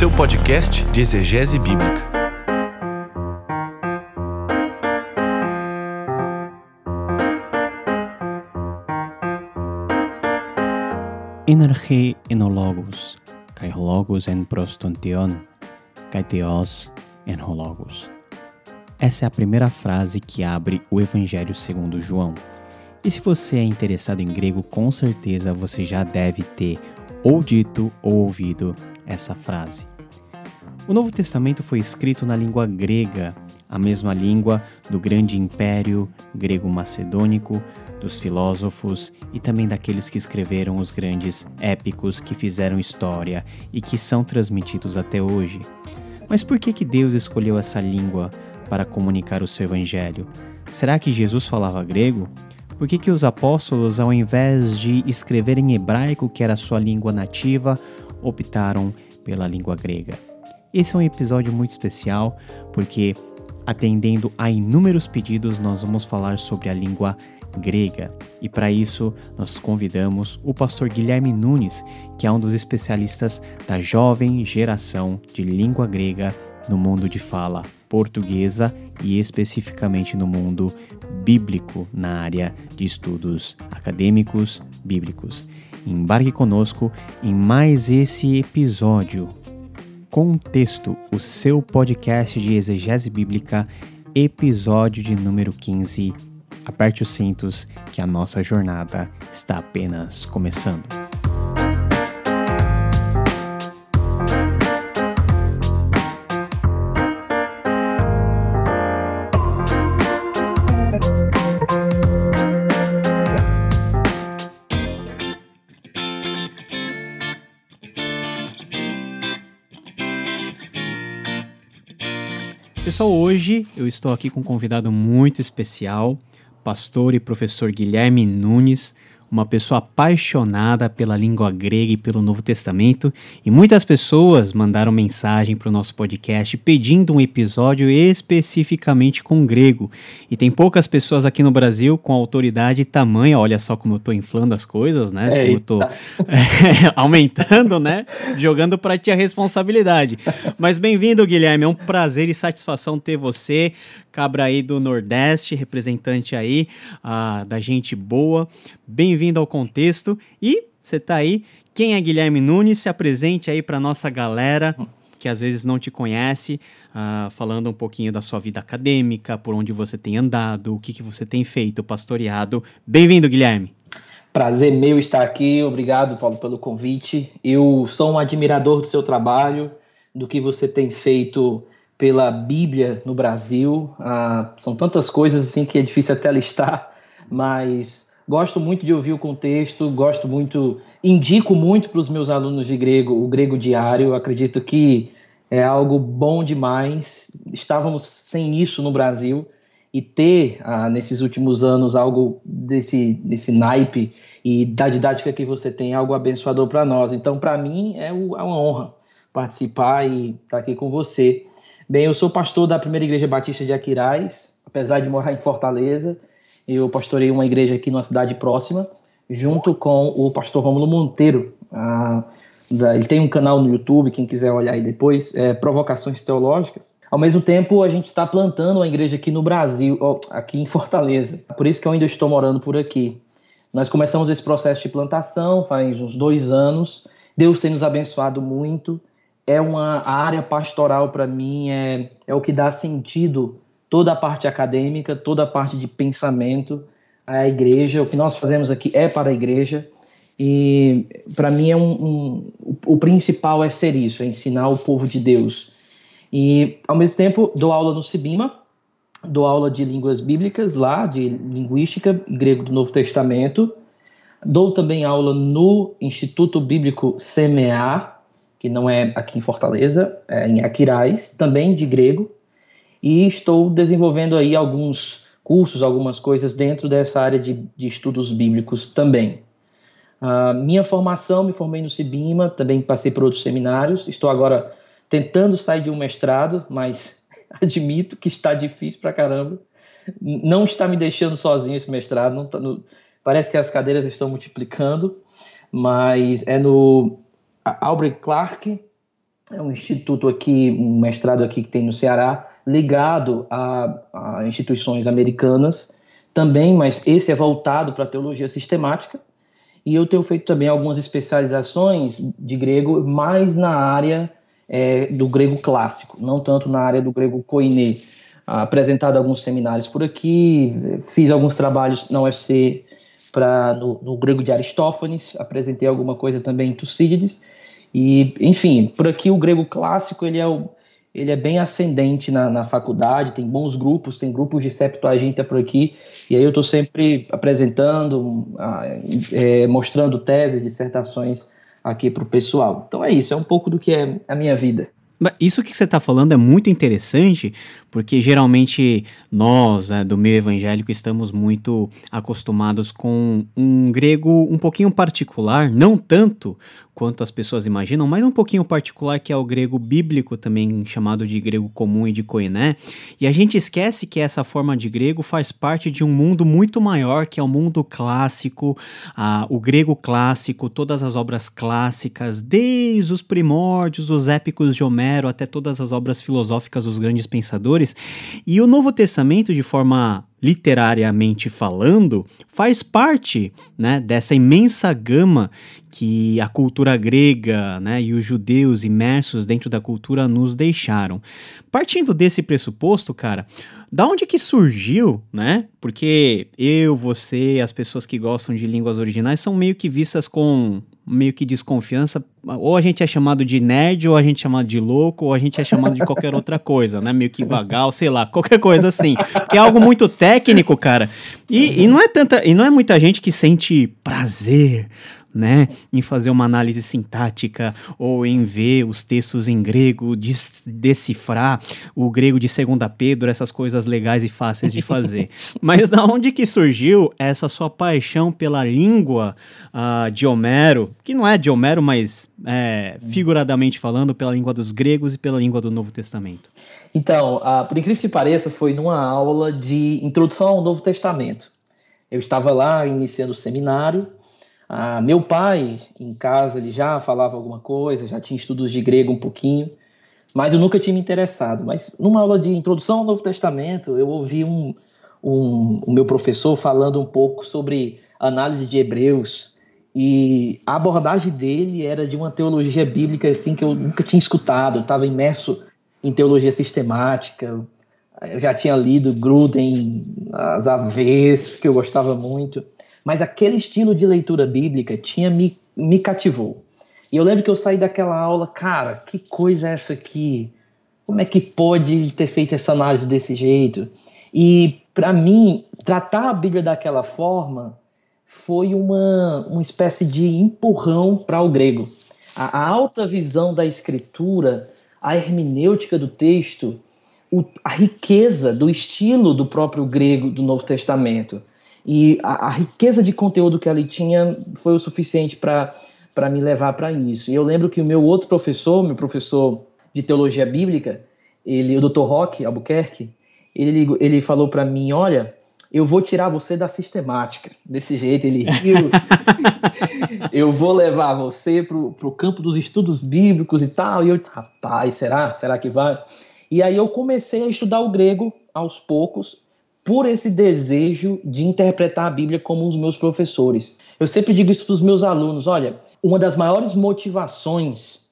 seu podcast de exegese bíblica. Energe enologos, kai logos en prostontion, kai theos en hologos. Essa é a primeira frase que abre o Evangelho segundo João. E se você é interessado em grego, com certeza você já deve ter ou dito ou ouvido essa frase. O Novo Testamento foi escrito na língua grega, a mesma língua do grande império grego-macedônico, dos filósofos e também daqueles que escreveram os grandes épicos que fizeram história e que são transmitidos até hoje. Mas por que, que Deus escolheu essa língua para comunicar o seu evangelho? Será que Jesus falava grego? Por que, que os apóstolos, ao invés de escrever em hebraico, que era sua língua nativa, optaram pela língua grega? Esse é um episódio muito especial porque, atendendo a inúmeros pedidos, nós vamos falar sobre a língua grega. E para isso, nós convidamos o pastor Guilherme Nunes, que é um dos especialistas da jovem geração de língua grega no mundo de fala portuguesa e especificamente no mundo bíblico na área de estudos acadêmicos bíblicos. Embarque conosco em mais esse episódio. Contexto, o seu podcast de exegese bíblica, episódio de número 15. Aperte os cintos que a nossa jornada está apenas começando. Pessoal, hoje eu estou aqui com um convidado muito especial, pastor e professor Guilherme Nunes uma pessoa apaixonada pela língua grega e pelo Novo Testamento, e muitas pessoas mandaram mensagem para o nosso podcast pedindo um episódio especificamente com grego. E tem poucas pessoas aqui no Brasil com autoridade e tamanho, olha só como eu estou inflando as coisas, né? Como eu estou é, aumentando, né? Jogando para ti a responsabilidade. Mas bem-vindo, Guilherme, é um prazer e satisfação ter você cabra aí do Nordeste, representante aí uh, da gente boa. Bem-vindo ao contexto. E você tá aí. Quem é Guilherme Nunes? Se apresente aí para nossa galera que às vezes não te conhece, uh, falando um pouquinho da sua vida acadêmica, por onde você tem andado, o que, que você tem feito, pastoreado. Bem-vindo, Guilherme. Prazer meu estar aqui, obrigado, Paulo, pelo convite. Eu sou um admirador do seu trabalho, do que você tem feito pela Bíblia no Brasil. Ah, são tantas coisas assim que é difícil até listar, mas gosto muito de ouvir o contexto, gosto muito, indico muito para os meus alunos de grego o grego diário. Acredito que é algo bom demais. Estávamos sem isso no Brasil e ter ah, nesses últimos anos algo desse, desse naipe e da didática que você tem é algo abençoador para nós. Então, para mim, é, é uma honra participar e estar aqui com você. Bem, eu sou pastor da Primeira Igreja Batista de Aquiraz, apesar de morar em Fortaleza. Eu pastorei uma igreja aqui numa cidade próxima, junto com o pastor Romulo Monteiro. Ah, ele tem um canal no YouTube, quem quiser olhar aí depois, é Provocações Teológicas. Ao mesmo tempo, a gente está plantando uma igreja aqui no Brasil, aqui em Fortaleza. Por isso que eu ainda estou morando por aqui. Nós começamos esse processo de plantação faz uns dois anos. Deus tem nos abençoado muito é uma área pastoral para mim é, é o que dá sentido toda a parte acadêmica, toda a parte de pensamento à igreja. O que nós fazemos aqui é para a igreja e para mim é um, um, o principal é ser isso, é ensinar o povo de Deus. E ao mesmo tempo dou aula no Sibima, dou aula de línguas bíblicas lá, de linguística grego do Novo Testamento. Dou também aula no Instituto Bíblico CMA, que não é aqui em Fortaleza, é em Aquiraz, também de grego, e estou desenvolvendo aí alguns cursos, algumas coisas dentro dessa área de, de estudos bíblicos também. Uh, minha formação, me formei no Cibima, também passei por outros seminários, estou agora tentando sair de um mestrado, mas admito que está difícil pra caramba. Não está me deixando sozinho esse mestrado, não tá no, parece que as cadeiras estão multiplicando, mas é no Albrecht Clark, é um instituto aqui, um mestrado aqui que tem no Ceará, ligado a, a instituições americanas também, mas esse é voltado para teologia sistemática. E eu tenho feito também algumas especializações de grego, mais na área é, do grego clássico, não tanto na área do grego koiné. Apresentado alguns seminários por aqui, fiz alguns trabalhos na UFC pra, no, no grego de Aristófanes, apresentei alguma coisa também em Tucídides, e, enfim, por aqui o grego clássico ele é, o, ele é bem ascendente na, na faculdade, tem bons grupos, tem grupos de Septuaginta por aqui, e aí eu estou sempre apresentando, é, mostrando teses, dissertações aqui para o pessoal. Então é isso, é um pouco do que é a minha vida. Isso que você está falando é muito interessante, porque geralmente nós, né, do meio evangélico, estamos muito acostumados com um grego um pouquinho particular, não tanto quanto as pessoas imaginam, mas um pouquinho particular que é o grego bíblico, também chamado de grego comum e de koiné. E a gente esquece que essa forma de grego faz parte de um mundo muito maior, que é o mundo clássico, ah, o grego clássico, todas as obras clássicas, desde os primórdios, os épicos de Homero, até todas as obras filosóficas dos grandes pensadores. E o Novo Testamento, de forma literariamente falando, faz parte né, dessa imensa gama que a cultura grega né, e os judeus imersos dentro da cultura nos deixaram. Partindo desse pressuposto, cara, da onde que surgiu, né? Porque eu, você, as pessoas que gostam de línguas originais são meio que vistas com meio que desconfiança. Ou a gente é chamado de nerd, ou a gente é chamado de louco, ou a gente é chamado de qualquer outra coisa, né? Meio que vagal, sei lá, qualquer coisa assim. Que é algo muito técnico, cara. E, e não é tanta, e não é muita gente que sente prazer né, em fazer uma análise sintática ou em ver os textos em grego, decifrar o grego de Segunda Pedro, essas coisas legais e fáceis de fazer. Mas da onde que surgiu essa sua paixão pela língua uh, de Homero, que não é de Homero, mas é, figuradamente falando, pela língua dos gregos e pela língua do Novo Testamento? Então, uh, por incrível que pareça, foi numa aula de introdução ao Novo Testamento. Eu estava lá iniciando o seminário ah, meu pai, em casa, ele já falava alguma coisa, já tinha estudos de grego um pouquinho, mas eu nunca tinha me interessado. Mas numa aula de introdução ao Novo Testamento, eu ouvi um, um, o meu professor falando um pouco sobre análise de Hebreus, e a abordagem dele era de uma teologia bíblica assim que eu nunca tinha escutado. Eu estava imerso em teologia sistemática. Eu já tinha lido Gruden, as Aves, que eu gostava muito mas aquele estilo de leitura bíblica tinha me, me cativou. E eu lembro que eu saí daquela aula, cara, que coisa é essa aqui? Como é que pode ter feito essa análise desse jeito? E para mim, tratar a Bíblia daquela forma foi uma, uma espécie de empurrão para o grego. A, a, alta visão da escritura, a hermenêutica do texto, o, a riqueza do estilo do próprio grego do Novo Testamento. E a, a riqueza de conteúdo que ele tinha foi o suficiente para me levar para isso. E eu lembro que o meu outro professor, meu professor de teologia bíblica, ele, o Dr. Rock Albuquerque, ele, ele falou para mim: Olha, eu vou tirar você da sistemática. Desse jeito, ele riu. eu vou levar você para o campo dos estudos bíblicos e tal. E eu disse: Rapaz, será? Será que vai? E aí eu comecei a estudar o grego aos poucos por esse desejo de interpretar a Bíblia como os meus professores. Eu sempre digo isso para os meus alunos: olha, uma das maiores motivações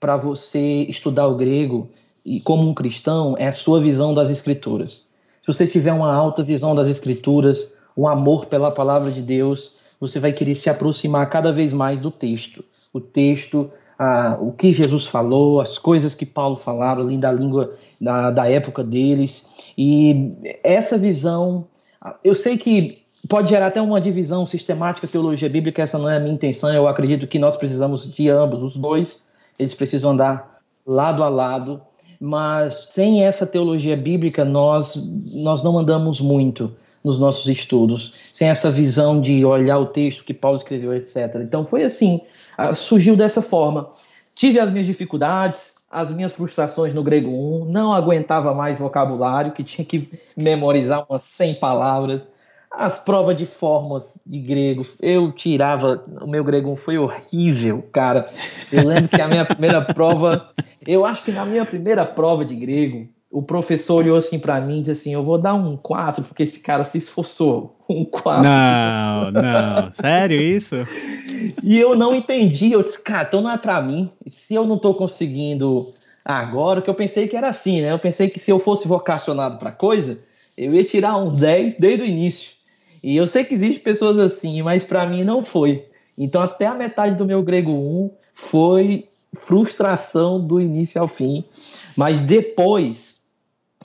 para você estudar o grego e como um cristão é a sua visão das Escrituras. Se você tiver uma alta visão das Escrituras, um amor pela palavra de Deus, você vai querer se aproximar cada vez mais do texto. O texto ah, o que Jesus falou, as coisas que Paulo falava ali da língua da, da época deles. E essa visão, eu sei que pode gerar até uma divisão sistemática teologia bíblica, essa não é a minha intenção. Eu acredito que nós precisamos de ambos, os dois, eles precisam andar lado a lado. Mas sem essa teologia bíblica, nós, nós não andamos muito nos nossos estudos, sem essa visão de olhar o texto que Paulo escreveu, etc. Então foi assim, surgiu dessa forma. Tive as minhas dificuldades, as minhas frustrações no grego 1, não aguentava mais vocabulário, que tinha que memorizar umas 100 palavras. as provas de formas de grego, eu tirava, o meu grego foi horrível, cara. Eu lembro que a minha primeira prova, eu acho que na minha primeira prova de grego, o professor olhou assim para mim e disse assim: Eu vou dar um 4 porque esse cara se esforçou. Um 4. Não, não, sério isso? E eu não entendi. Eu disse: Cara, então não é para mim. Se eu não tô conseguindo agora, que eu pensei que era assim, né? Eu pensei que se eu fosse vocacionado para coisa, eu ia tirar um 10 desde o início. E eu sei que existem pessoas assim, mas para mim não foi. Então, até a metade do meu grego 1 foi frustração do início ao fim. Mas depois,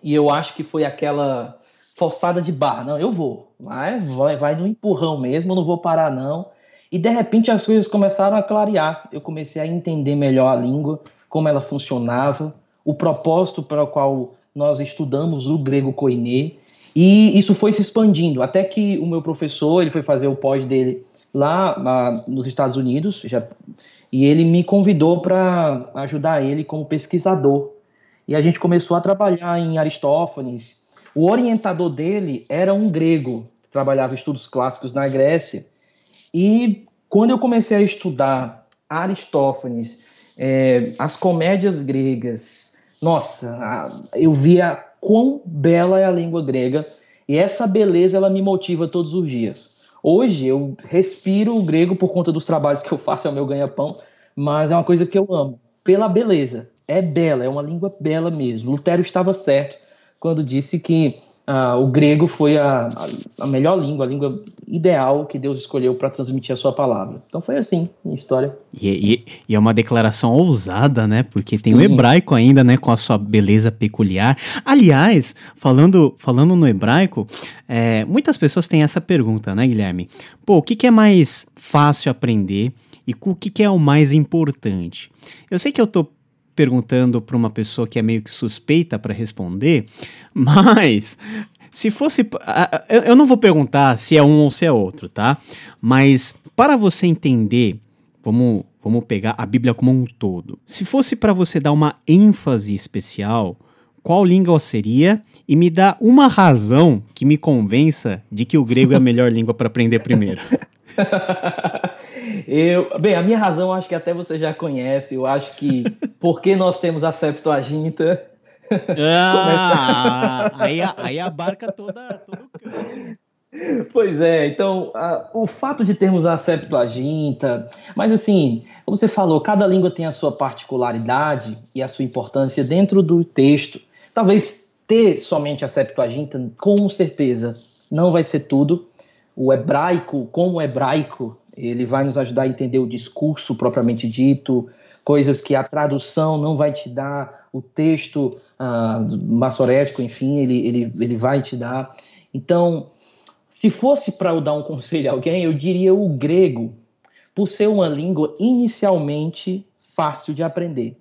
e eu acho que foi aquela forçada de barra, não, eu vou, vai, vai, vai no empurrão mesmo, não vou parar não. E de repente as coisas começaram a clarear. Eu comecei a entender melhor a língua, como ela funcionava, o propósito para o qual nós estudamos o grego koiné, e isso foi se expandindo, até que o meu professor, ele foi fazer o pós dele lá, nos Estados Unidos, já, e ele me convidou para ajudar ele como pesquisador. E a gente começou a trabalhar em Aristófanes. O orientador dele era um grego, que trabalhava estudos clássicos na Grécia. E quando eu comecei a estudar Aristófanes, é, as comédias gregas, nossa, eu via quão bela é a língua grega e essa beleza ela me motiva todos os dias. Hoje eu respiro o grego por conta dos trabalhos que eu faço, é o meu ganha-pão, mas é uma coisa que eu amo, pela beleza. É bela, é uma língua bela mesmo. Lutero estava certo quando disse que ah, o grego foi a, a, melhor língua, a língua ideal que Deus escolheu para transmitir a sua palavra. Então foi assim a história. E, e, e, é uma declaração ousada, né? Porque tem Sim. o hebraico ainda, né? Com a sua beleza peculiar. Aliás, falando, falando no hebraico, é, muitas pessoas têm essa pergunta, né, Guilherme? Pô, o que, que é mais fácil aprender e o que, que é o mais importante? Eu sei que eu tô perguntando para uma pessoa que é meio que suspeita para responder, mas se fosse. Eu não vou perguntar se é um ou se é outro, tá? Mas para você entender, vamos, vamos pegar a Bíblia como um todo. Se fosse para você dar uma ênfase especial, qual língua seria? E me dá uma razão que me convença de que o grego é a melhor língua para aprender primeiro. eu, bem, a minha razão acho que até você já conhece. Eu acho que porque nós temos a Septuaginta. Ah, aí, aí abarca toda, todo o campo. Pois é, então a, o fato de termos a Septuaginta, mas assim, como você falou, cada língua tem a sua particularidade e a sua importância dentro do texto. Talvez ter somente a Septuaginta, com certeza, não vai ser tudo, o hebraico, como o hebraico, ele vai nos ajudar a entender o discurso propriamente dito, coisas que a tradução não vai te dar, o texto ah, massorético, enfim, ele, ele, ele vai te dar. Então, se fosse para eu dar um conselho a alguém, eu diria o grego, por ser uma língua inicialmente fácil de aprender.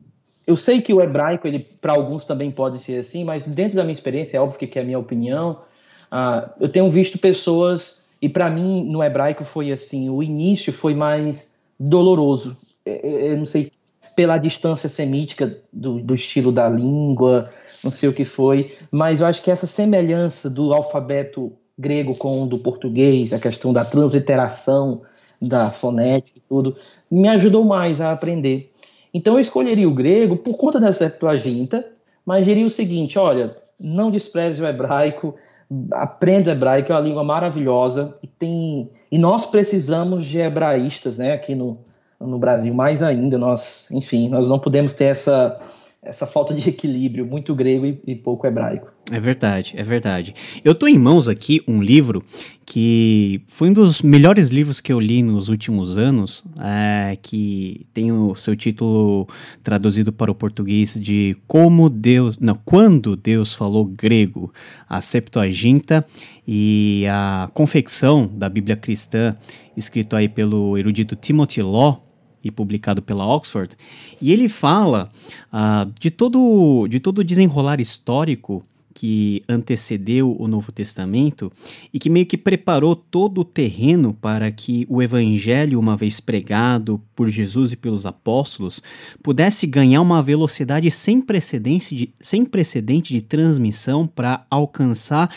Eu sei que o hebraico, ele para alguns também pode ser assim, mas dentro da minha experiência, é óbvio que é a minha opinião, uh, eu tenho visto pessoas e para mim, no hebraico, foi assim: o início foi mais doloroso. É, é, eu não sei, pela distância semítica do, do estilo da língua, não sei o que foi, mas eu acho que essa semelhança do alfabeto grego com o do português, a questão da transliteração, da fonética e tudo, me ajudou mais a aprender. Então eu escolheria o grego por conta dessa Septuaginta, mas diria o seguinte: olha, não despreze o hebraico, aprenda hebraico, é uma língua maravilhosa e tem e nós precisamos de hebraístas, né, aqui no, no Brasil, mais ainda, nós, enfim, nós não podemos ter essa essa falta de equilíbrio, muito grego e, e, pouco hebraico. É verdade, é verdade. Eu tô em mãos aqui um livro que foi um dos melhores livros que eu li nos últimos anos, é, que tem o seu título traduzido para o português de Como Deus, não, Quando Deus Falou Grego, a Septuaginta e a confecção da Bíblia Cristã, escrito aí pelo erudito Timothy Law, e publicado pela Oxford, e ele fala uh, de todo de todo o desenrolar histórico que antecedeu o Novo Testamento e que meio que preparou todo o terreno para que o Evangelho, uma vez pregado por Jesus e pelos apóstolos, pudesse ganhar uma velocidade sem precedente de, sem precedente de transmissão para alcançar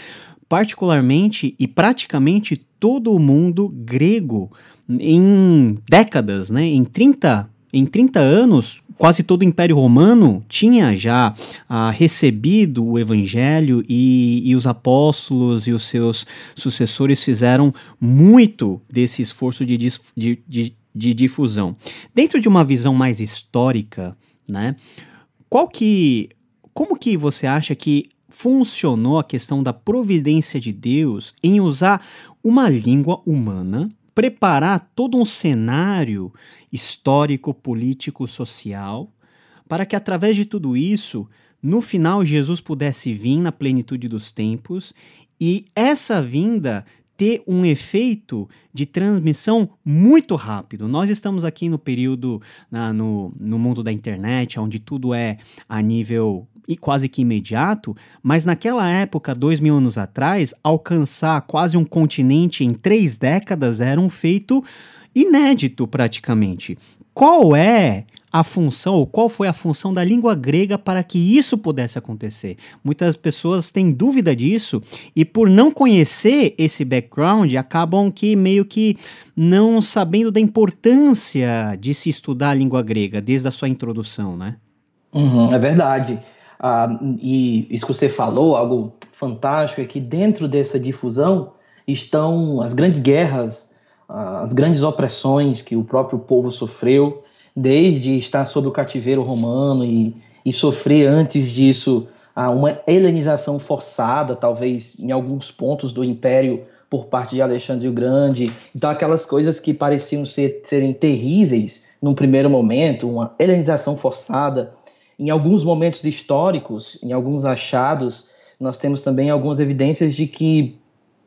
particularmente e praticamente todo o mundo grego em décadas, né? Em 30, em 30 anos, quase todo o Império Romano tinha já ah, recebido o Evangelho e, e, os apóstolos e os seus sucessores fizeram muito desse esforço de, de, de, de difusão. Dentro de uma visão mais histórica, né? Qual que, como que você acha que funcionou a questão da providência de Deus em usar uma língua humana preparar todo um cenário histórico, político, social, para que através de tudo isso, no final Jesus pudesse vir na plenitude dos tempos e essa vinda ter um efeito de transmissão muito rápido. Nós estamos aqui no período, na, no, no mundo da internet, onde tudo é a nível quase que imediato, mas naquela época, dois mil anos atrás, alcançar quase um continente em três décadas era um feito inédito praticamente. Qual é a função, ou qual foi a função da língua grega para que isso pudesse acontecer? Muitas pessoas têm dúvida disso e, por não conhecer esse background, acabam que meio que não sabendo da importância de se estudar a língua grega desde a sua introdução, né? Uhum, é verdade. Ah, e isso que você falou, algo fantástico, é que dentro dessa difusão estão as grandes guerras, ah, as grandes opressões que o próprio povo sofreu, desde estar sob o cativeiro romano e, e sofrer antes disso ah, uma helenização forçada, talvez em alguns pontos do império por parte de Alexandre o Grande. Então, aquelas coisas que pareciam ser, serem terríveis num primeiro momento, uma helenização forçada, em alguns momentos históricos, em alguns achados, nós temos também algumas evidências de que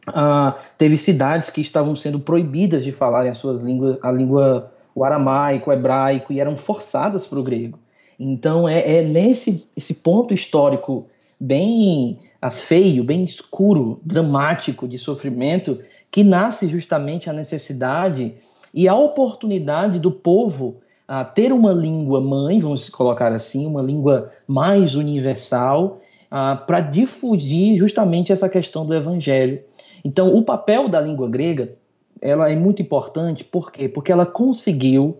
uh, teve cidades que estavam sendo proibidas de falarem as suas línguas, a língua o aramaico, o hebraico, e eram forçadas para o grego. Então é, é, nesse esse ponto histórico bem uh, feio, bem escuro, dramático de sofrimento, que nasce justamente a necessidade e a oportunidade do povo a ter uma língua mãe, vamos colocar assim, uma língua mais universal, para difundir justamente essa questão do evangelho. Então, o papel da língua grega ela é muito importante, por quê? Porque ela conseguiu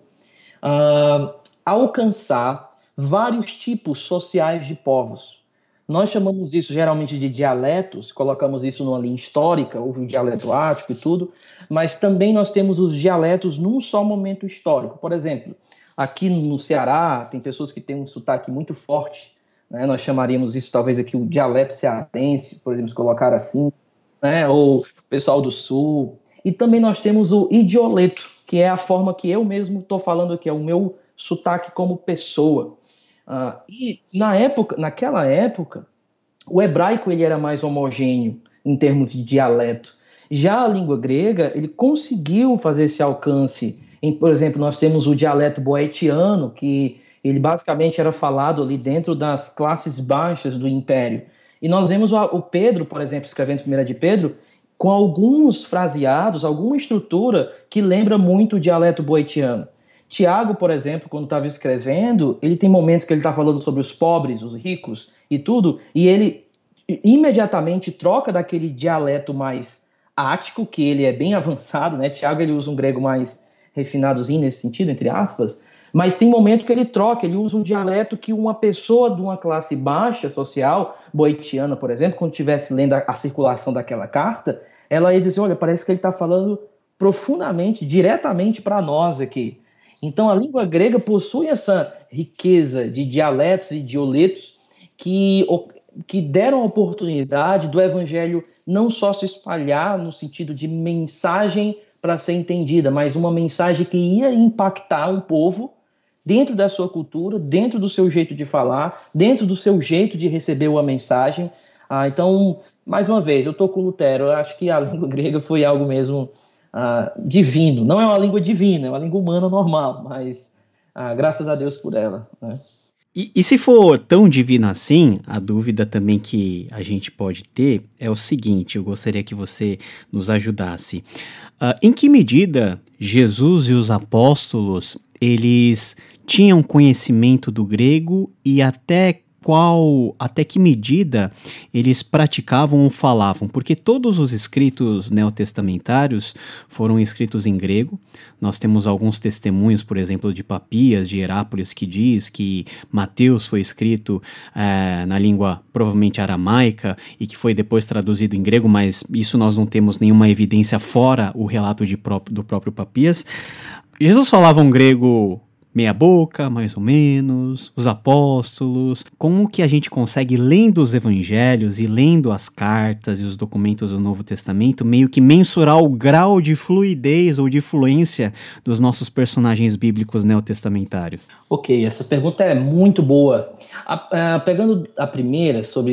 alcançar vários tipos sociais de povos. Nós chamamos isso geralmente de dialetos, colocamos isso numa linha histórica, houve o dialeto ático e tudo, mas também nós temos os dialetos num só momento histórico. Por exemplo, Aqui no Ceará, tem pessoas que têm um sotaque muito forte, né? nós chamaríamos isso talvez aqui o dialeto cearense, por exemplo, colocar assim, né? ou pessoal do Sul. E também nós temos o idioleto, que é a forma que eu mesmo estou falando aqui, é o meu sotaque como pessoa. Uh, e na época, naquela época, o hebraico ele era mais homogêneo em termos de dialeto. Já a língua grega, ele conseguiu fazer esse alcance em, por exemplo, nós temos o dialeto boetiano, que ele basicamente era falado ali dentro das classes baixas do império. E nós vemos o, Pedro, por exemplo, escrevendo primeira de Pedro, com alguns fraseados, alguma estrutura que lembra muito o dialeto boetiano. Tiago, por exemplo, quando estava escrevendo, ele tem momentos que ele está falando sobre os pobres, os ricos e tudo, e ele imediatamente troca daquele dialeto mais ático, que ele é bem avançado, né? Tiago ele usa um grego mais refinadozinho nesse sentido, entre aspas, mas tem momento que ele troca, ele usa um dialeto que uma pessoa de uma classe baixa social, boetiana, por exemplo, quando estivesse lendo a, a, circulação daquela carta, ela ia dizer, olha, parece que ele está falando profundamente, diretamente para nós aqui. Então a língua grega possui essa riqueza de dialetos e dioletos que, que deram a oportunidade do evangelho não só se espalhar no sentido de mensagem para ser entendida, mas uma mensagem que ia impactar um povo dentro da sua cultura, dentro do seu jeito de falar, dentro do seu jeito de receber uma mensagem. Ah, então, mais uma vez, eu estou com Lutero, eu acho que a língua grega foi algo mesmo ah, divino. Não é uma língua divina, é uma língua humana normal, mas ah, graças a Deus por ela. Né? E, e, se for tão divina assim, a dúvida também que a gente pode ter é o seguinte: eu gostaria que você nos ajudasse. Uh, em que medida Jesus e os apóstolos eles tinham conhecimento do grego e até qual, até que medida eles praticavam ou falavam, porque todos os escritos neotestamentários foram escritos em grego. Nós temos alguns testemunhos, por exemplo, de Papias, de Herápolis, que diz que Mateus foi escrito é, na língua provavelmente aramaica e que foi depois traduzido em grego, mas isso nós não temos nenhuma evidência fora o relato de, do próprio Papias. Jesus falava um grego meia boca, mais ou menos, os apóstolos, como que a gente consegue, lendo os evangelhos e lendo as cartas e os documentos do Novo Testamento, meio que mensurar o grau de fluidez ou de fluência dos nossos personagens bíblicos neotestamentários? Ok, essa pergunta é muito boa. A, a, pegando a primeira sobre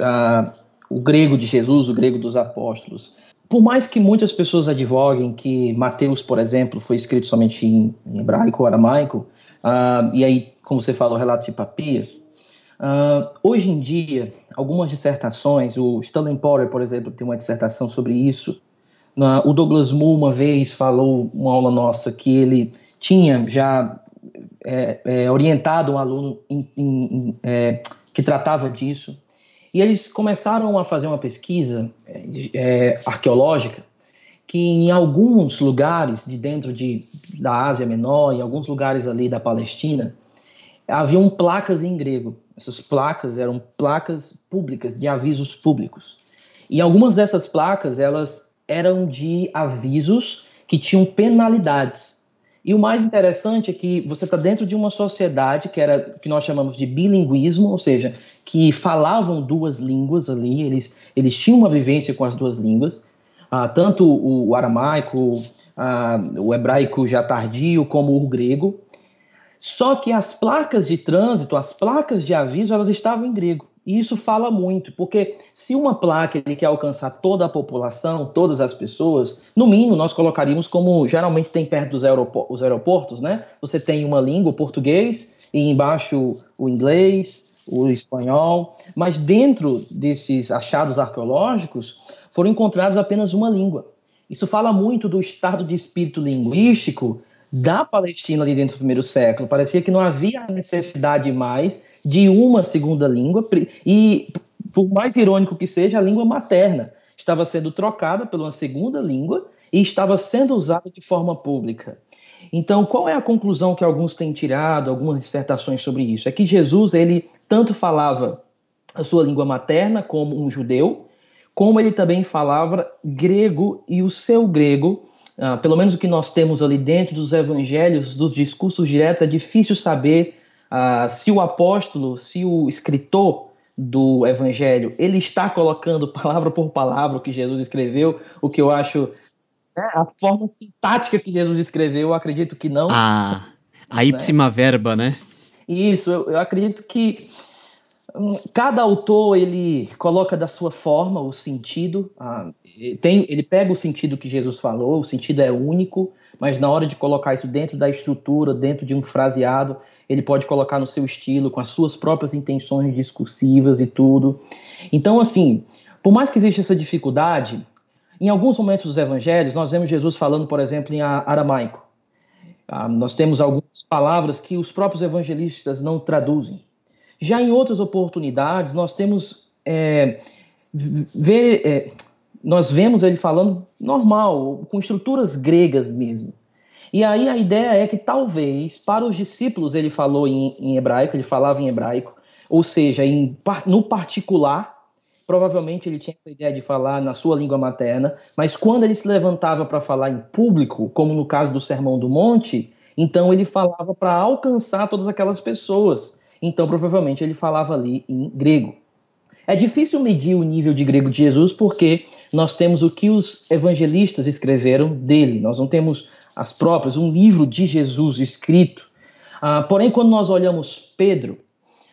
a, o grego de Jesus, o grego dos apóstolos, por mais que muitas pessoas advoguem que Mateus, por exemplo, foi escrito somente em, hebraico ou aramaico, uh, e aí, como você falou, relato de Papias, uh, hoje em dia, algumas dissertações, o Stanley Porter, por exemplo, tem uma dissertação sobre isso, uh, o Douglas Moore, uma vez, falou, uma aula nossa, que ele tinha já é, é, orientado um aluno em, em, em, é, que tratava disso, e eles começaram a fazer uma pesquisa é, arqueológica que em alguns lugares de dentro de, da Ásia Menor, em alguns lugares ali da Palestina, haviam placas em grego. Essas placas eram placas públicas, de avisos públicos. E algumas dessas placas, elas eram de avisos que tinham penalidades. E o mais interessante é que você está dentro de uma sociedade que era que nós chamamos de bilinguismo, ou seja, que falavam duas línguas ali, eles, eles tinham uma vivência com as duas línguas, ah, tanto o, o aramaico, ah, o hebraico já tardio, como o grego. Só que as placas de trânsito, as placas de aviso, elas estavam em grego. E isso fala muito, porque se uma placa ele quer alcançar toda a população, todas as pessoas, no mínimo nós colocaríamos como geralmente tem perto dos aeroportos, aeroportos né? Você tem uma língua, o português, e embaixo o inglês, o espanhol, mas dentro desses achados arqueológicos foram encontrados apenas uma língua. Isso fala muito do estado de espírito linguístico da Palestina ali dentro do primeiro século. Parecia que não havia necessidade mais de uma segunda língua, e por mais irônico que seja, a língua materna estava sendo trocada por uma segunda língua e estava sendo usada de forma pública. Então, qual é a conclusão que alguns têm tirado, algumas dissertações sobre isso? É que Jesus, ele tanto falava a sua língua materna como um judeu, como ele também falava grego e o seu grego ah, pelo menos o que nós temos ali dentro dos evangelhos, dos discursos diretos, é difícil saber ah, se o apóstolo, se o escritor do evangelho, ele está colocando palavra por palavra o que Jesus escreveu, o que eu acho né, a forma sintática que Jesus escreveu, eu acredito que não. Ah, a ipsima né? verba, né? Isso, eu, eu acredito que cada autor ele coloca da sua forma o sentido. Ah, tem, ele pega o sentido que Jesus falou, o sentido é único, mas na hora de colocar isso dentro da estrutura, dentro de um fraseado, ele pode colocar no seu estilo, com as suas próprias intenções discursivas e tudo. Então, assim, por mais que exista essa dificuldade, em alguns momentos dos evangelhos, nós vemos Jesus falando, por exemplo, em aramaico. Ah, nós temos algumas palavras que os próprios evangelistas não traduzem. Já em outras oportunidades, nós temos. É, ver, é, nós vemos ele falando normal, com estruturas gregas mesmo. E aí a ideia é que talvez para os discípulos ele falou em, em hebraico, ele falava em hebraico, ou seja, em, no particular, provavelmente ele tinha essa ideia de falar na sua língua materna, mas quando ele se levantava para falar em público, como no caso do Sermão do Monte, então ele falava para alcançar todas aquelas pessoas. Então, provavelmente, ele falava ali em grego. É difícil medir o nível de grego de Jesus porque nós temos o que os evangelistas escreveram dele, nós não temos as próprias, um livro de Jesus escrito. Ah, porém, quando nós olhamos Pedro,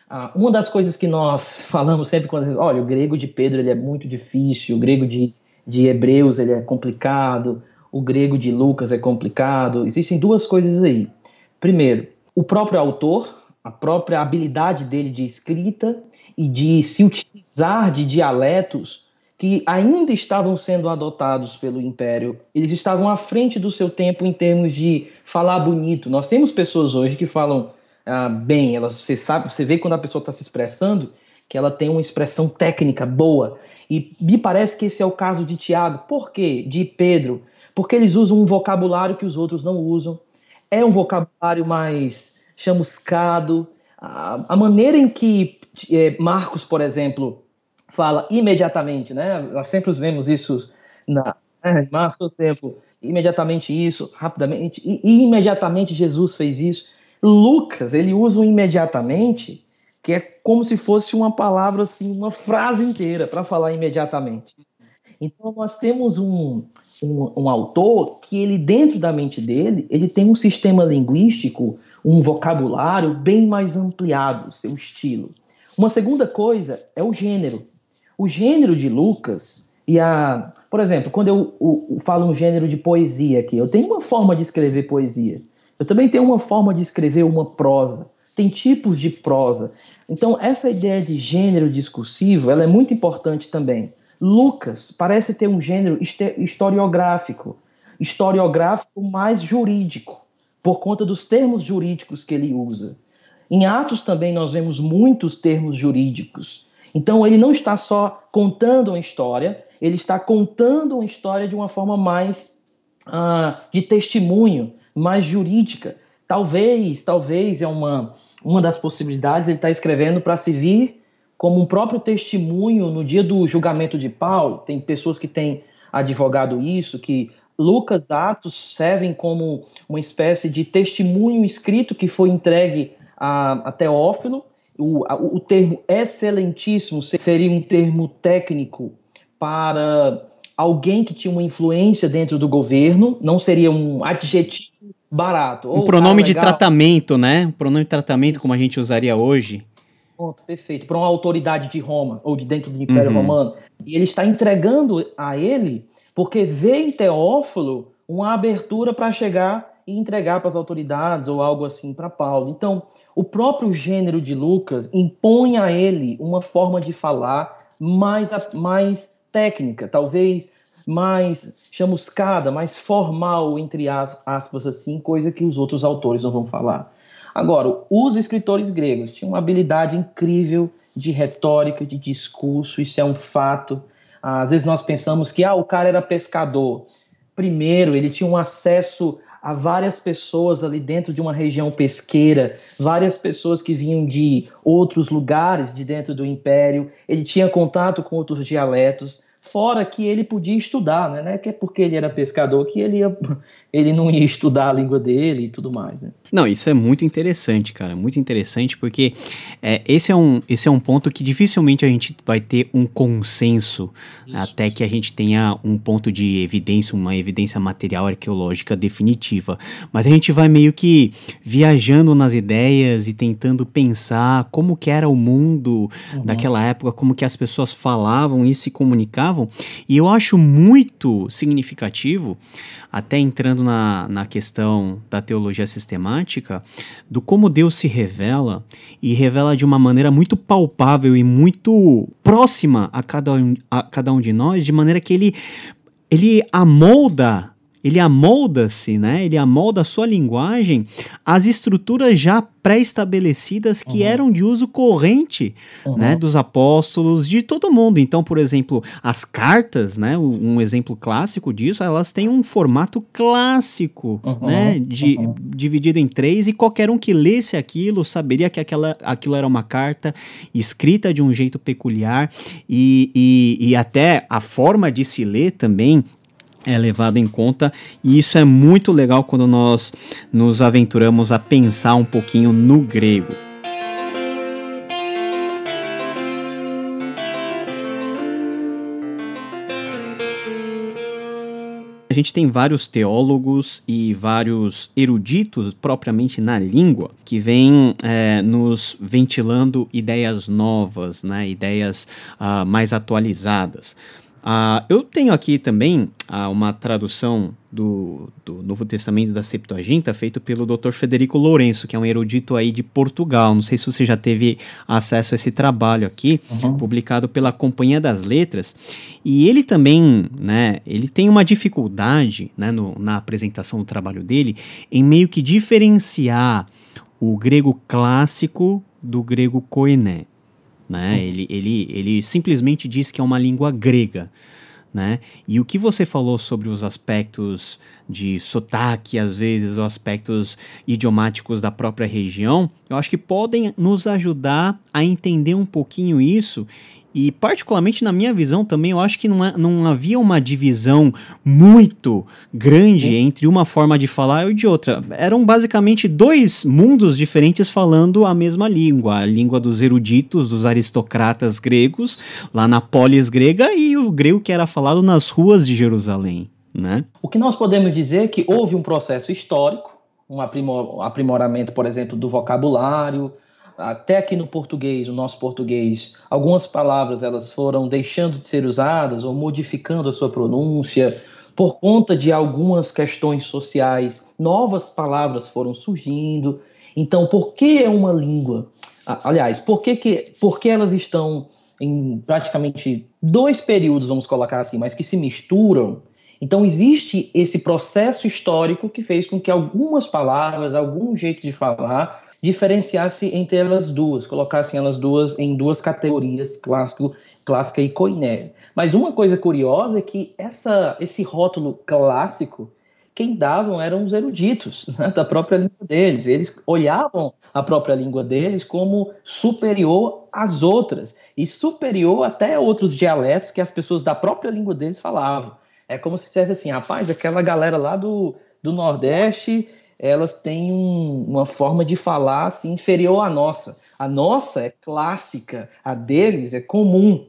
ah, uma das coisas que nós falamos sempre quando diz, olha, o grego de Pedro ele é muito difícil, o grego de, de Hebreus ele é complicado, o grego de Lucas é complicado. Existem duas coisas aí. Primeiro, o próprio autor, a própria habilidade dele de escrita e de se utilizar de dialetos que ainda estavam sendo adotados pelo Império. Eles estavam à frente do seu tempo em termos de falar bonito. Nós temos pessoas hoje que falam ah, bem. Ela, você sabe, você vê quando a pessoa está se expressando que ela tem uma expressão técnica boa. E me parece que esse é o caso de Tiago. Por quê? De Pedro. Porque eles usam um vocabulário que os outros não usam. É um vocabulário mais chamuscado. A, a maneira em que é, Marcos, por exemplo, fala imediatamente, né? Nós sempre vemos isso na é, Marcos, o tempo, imediatamente isso, rapidamente, e, e imediatamente Jesus fez isso. Lucas, ele usa o imediatamente, que é como se fosse uma palavra assim, uma frase inteira para falar imediatamente. Então nós temos um, um, um, autor que ele dentro da mente dele ele tem um sistema linguístico, um vocabulário bem mais ampliado, seu estilo. Uma segunda coisa é o gênero. O gênero de Lucas e a, por exemplo, quando eu, eu, eu, falo um gênero de poesia aqui, eu tenho uma forma de escrever poesia. Eu também tenho uma forma de escrever uma prosa. Tem tipos de prosa. Então, essa ideia de gênero discursivo, ela é muito importante também. Lucas parece ter um gênero historiográfico, historiográfico mais jurídico, por conta dos termos jurídicos que ele usa. Em Atos também nós vemos muitos termos jurídicos. Então ele não está só contando uma história, ele está contando uma história de uma forma mais uh, de testemunho, mais jurídica. Talvez, talvez é uma, uma das possibilidades, ele está escrevendo para se vir como um próprio testemunho no dia do julgamento de Paulo. Tem pessoas que têm advogado isso, que Lucas Atos servem como uma espécie de testemunho escrito que foi entregue a, a Teófilo o, o termo excelentíssimo seria um termo técnico para alguém que tinha uma influência dentro do governo, não seria um adjetivo barato. Um pronome de tratamento, né? Um pronome de tratamento Isso. como a gente usaria hoje. Ponto, perfeito. Para uma autoridade de Roma, ou de dentro do Império uhum. Romano. E ele está entregando a ele, porque vê em Teófilo uma abertura para chegar e entregar para as autoridades, ou algo assim para Paulo. Então, o próprio gênero de Lucas impõe a ele uma forma de falar mais, mais técnica, talvez mais chamuscada, mais formal, entre aspas, assim, coisa que os outros autores não vão falar. Agora, os escritores gregos tinham uma habilidade incrível de retórica, de discurso, isso é um fato. Às vezes nós pensamos que ah, o cara era pescador. Primeiro, ele tinha um acesso a várias pessoas ali dentro de uma região pesqueira, várias pessoas que vinham de outros lugares de dentro do império. Ele tinha contato com outros dialetos. Fora que ele podia estudar, né? É que é porque ele era pescador que ele, ia, ele não ia estudar a língua dele e tudo mais, né? Não, isso é muito interessante, cara. Muito interessante, porque é, esse, é um, esse é um ponto que dificilmente a gente vai ter um consenso isso. até que a gente tenha um ponto de evidência, uma evidência material arqueológica definitiva. Mas a gente vai meio que viajando nas ideias e tentando pensar como que era o mundo uhum. daquela época, como que as pessoas falavam e se comunicavam e eu acho muito significativo, até entrando na, na questão da teologia sistemática, do como Deus se revela e revela de uma maneira muito palpável e muito próxima a cada um, a cada um de nós, de maneira que ele, ele amolda ele amolda-se, né? Ele amolda a sua linguagem às estruturas já pré-estabelecidas que uhum. eram de uso corrente, uhum. né, dos apóstolos, de todo mundo. Então, por exemplo, as cartas, né, um exemplo clássico disso, elas têm um formato clássico, uhum. né, de, uhum. dividido em três e qualquer um que lesse aquilo saberia que aquela, aquilo era uma carta escrita de um jeito peculiar e, e, e até a forma de se ler também é levado em conta e isso é muito legal quando nós nos aventuramos a pensar um pouquinho no grego. A gente tem vários teólogos e vários eruditos propriamente na língua que vêm é, nos ventilando ideias novas, né, ideias uh, mais atualizadas. Uh, eu tenho aqui também uh, uma tradução do, do, Novo Testamento da Septuaginta feito pelo Dr. Federico Lourenço, que é um erudito aí de Portugal. Não sei se você já teve acesso a esse trabalho aqui, uhum. publicado pela Companhia das Letras. E ele também, né, ele tem uma dificuldade, né, no, na apresentação do trabalho dele, em meio que diferenciar o grego clássico do grego koiné. Né? Uhum. Ele, ele, ele simplesmente diz que é uma língua grega. Né? E o que você falou sobre os aspectos de sotaque, às vezes, os aspectos idiomáticos da própria região, eu acho que podem nos ajudar a entender um pouquinho isso e, particularmente na minha visão também, eu acho que não, é, não havia uma divisão muito grande entre uma forma de falar e de outra. Eram basicamente dois mundos diferentes falando a mesma língua: a língua dos eruditos, dos aristocratas gregos, lá na polis grega, e o grego que era falado nas ruas de Jerusalém. Né? O que nós podemos dizer é que houve um processo histórico, um aprimoramento, por exemplo, do vocabulário até aqui no português, o nosso português, algumas palavras elas foram deixando de ser usadas ou modificando a sua pronúncia por conta de algumas questões sociais, novas palavras foram surgindo. Então, por que é uma língua? Aliás, por que, que, por que elas estão em praticamente dois períodos, vamos colocar assim, mas que se misturam? Então, existe esse processo histórico que fez com que algumas palavras, algum jeito de falar, diferenciasse entre elas duas, colocassem elas duas em duas categorias, clássico, clássica e coiné. Mas uma coisa curiosa é que essa, esse rótulo clássico, quem davam eram os eruditos né, da própria língua deles. Eles olhavam a própria língua deles como superior às outras e superior até a outros dialetos que as pessoas da própria língua deles falavam. É como se dissesse assim, rapaz, aquela galera lá do, do Nordeste elas têm um, uma forma de falar assim, inferior à nossa. A nossa é clássica, a deles é comum.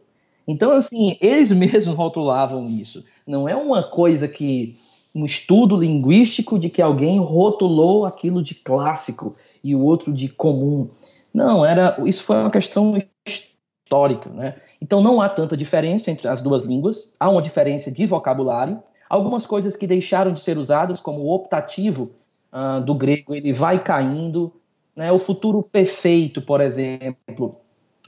Então, assim, eles mesmos rotulavam isso. Não é uma coisa que. um estudo linguístico de que alguém rotulou aquilo de clássico e o outro de comum. Não, era isso foi uma questão histórica, né? Então não há tanta diferença entre as duas línguas, há uma diferença de vocabulário, algumas coisas que deixaram de ser usadas, como optativo, uh, do grego ele vai caindo. Né? O futuro perfeito, por exemplo,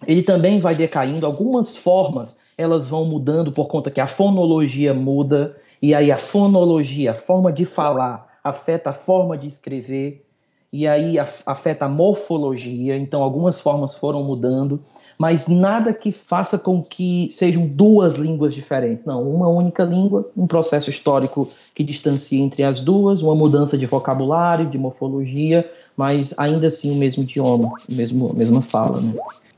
ele também vai decaindo. Algumas formas elas vão mudando por conta que a fonologia muda, e aí a fonologia, a forma de falar, afeta a forma de escrever, e aí afeta a morfologia. Então, algumas formas foram mudando mas nada que faça com que sejam duas línguas diferentes. Não, uma única língua, um processo histórico que distancie entre as duas, uma mudança de vocabulário, de morfologia, mas ainda assim o mesmo idioma, a mesmo, mesma fala. Né?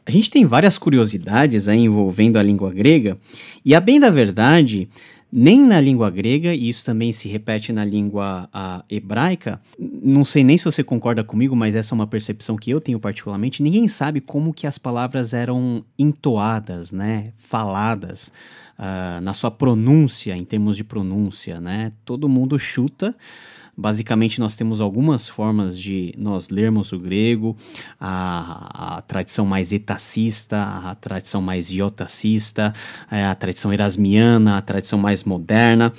A gente tem várias curiosidades aí envolvendo a língua grega, e a bem da verdade, nem na língua grega, e isso também se repete na língua hebraica, não sei nem se você concorda comigo, mas essa é uma percepção que eu tenho particularmente, ninguém sabe como que as palavras eram entoadas, né, faladas, uh, na sua pronúncia, em termos de pronúncia, né, todo mundo chuta, Basicamente, nós temos algumas formas de nós lermos o grego, a, a tradição mais etacista, a tradição mais iotacista, é, a tradição erasmiana, a tradição mais moderna.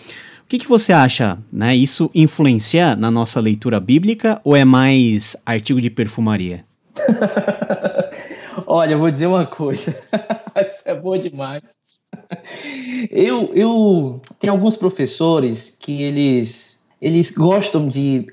O que, que você acha? Né? Isso influencia na nossa leitura bíblica ou é mais artigo de perfumaria? Olha, eu vou dizer uma coisa. Isso é bom demais. Eu, eu tenho alguns professores que eles eles gostam de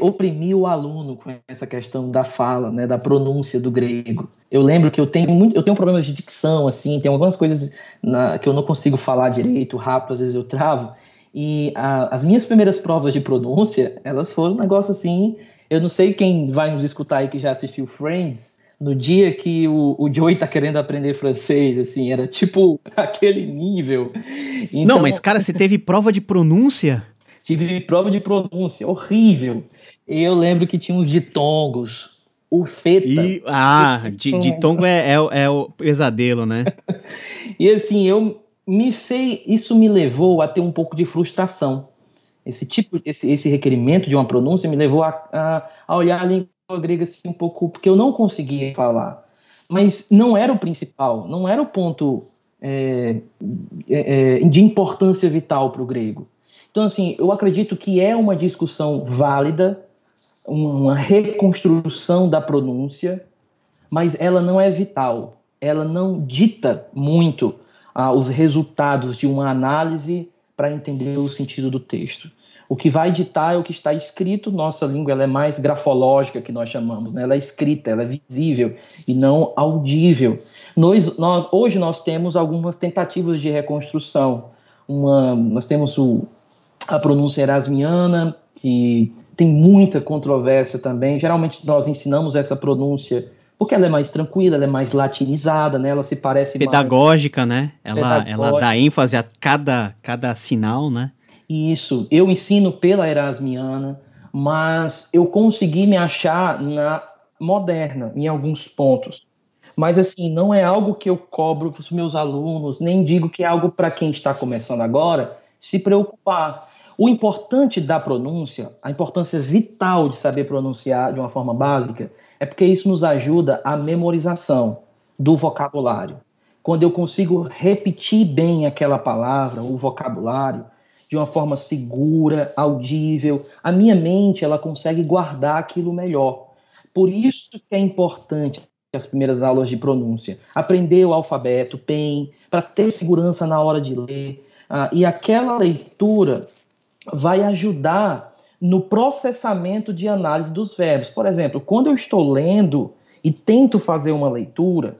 oprimir o aluno com essa questão da fala, né, da pronúncia do grego. Eu lembro que eu tenho muito, eu tenho problemas de dicção, assim, tem algumas coisas na, que eu não consigo falar direito, rápido, às vezes eu travo. E a, as minhas primeiras provas de pronúncia, elas foram um negócio assim. Eu não sei quem vai nos escutar aí que já assistiu Friends, no dia que o, o Joey tá querendo aprender francês, assim, era tipo aquele nível. Então... Não, mas cara, você teve prova de pronúncia? Tive prova de pronúncia, horrível. Eu lembro que tinha uns ditongos, o feta. E, ah, de, ditongo é, é, é, o pesadelo, né? e assim, eu me fez, isso me levou a ter um pouco de frustração. Esse tipo, esse, esse requerimento de uma pronúncia me levou a, a, a olhar a língua grega assim um pouco, porque eu não conseguia falar. Mas não era o principal, não era o ponto é, é, é de importância vital para o grego. Então, assim, eu acredito que é uma discussão válida, uma reconstrução da pronúncia, mas ela não é vital. Ela não dita muito ah, os resultados de uma análise para entender o sentido do texto. O que vai ditar é o que está escrito. Nossa língua ela é mais grafológica, que nós chamamos. Né? Ela é escrita, ela é visível e não audível. Nós, nós, hoje nós temos algumas tentativas de reconstrução. Uma, nós temos o, a pronúncia erasmiana, que tem muita controvérsia também. Geralmente nós ensinamos essa pronúncia porque ela é mais tranquila, ela é mais latinizada, né? Ela se parece pedagógica, mais... né? Ela, pedagógica. ela dá ênfase a cada, cada sinal, né? Isso, eu ensino pela Erasmiana, mas eu consegui me achar na moderna em alguns pontos. Mas assim, não é algo que eu cobro para os meus alunos, nem digo que é algo para quem está começando agora se preocupar. O importante da pronúncia, a importância vital de saber pronunciar de uma forma básica, é porque isso nos ajuda a memorização do vocabulário. Quando eu consigo repetir bem aquela palavra, o vocabulário, de uma forma segura, audível, a minha mente ela consegue guardar aquilo melhor. Por isso que é importante as primeiras aulas de pronúncia, aprender o alfabeto, PEN, para ter segurança na hora de ler. Ah, e aquela leitura vai ajudar no processamento de análise dos verbos. Por exemplo, quando eu estou lendo e tento fazer uma leitura,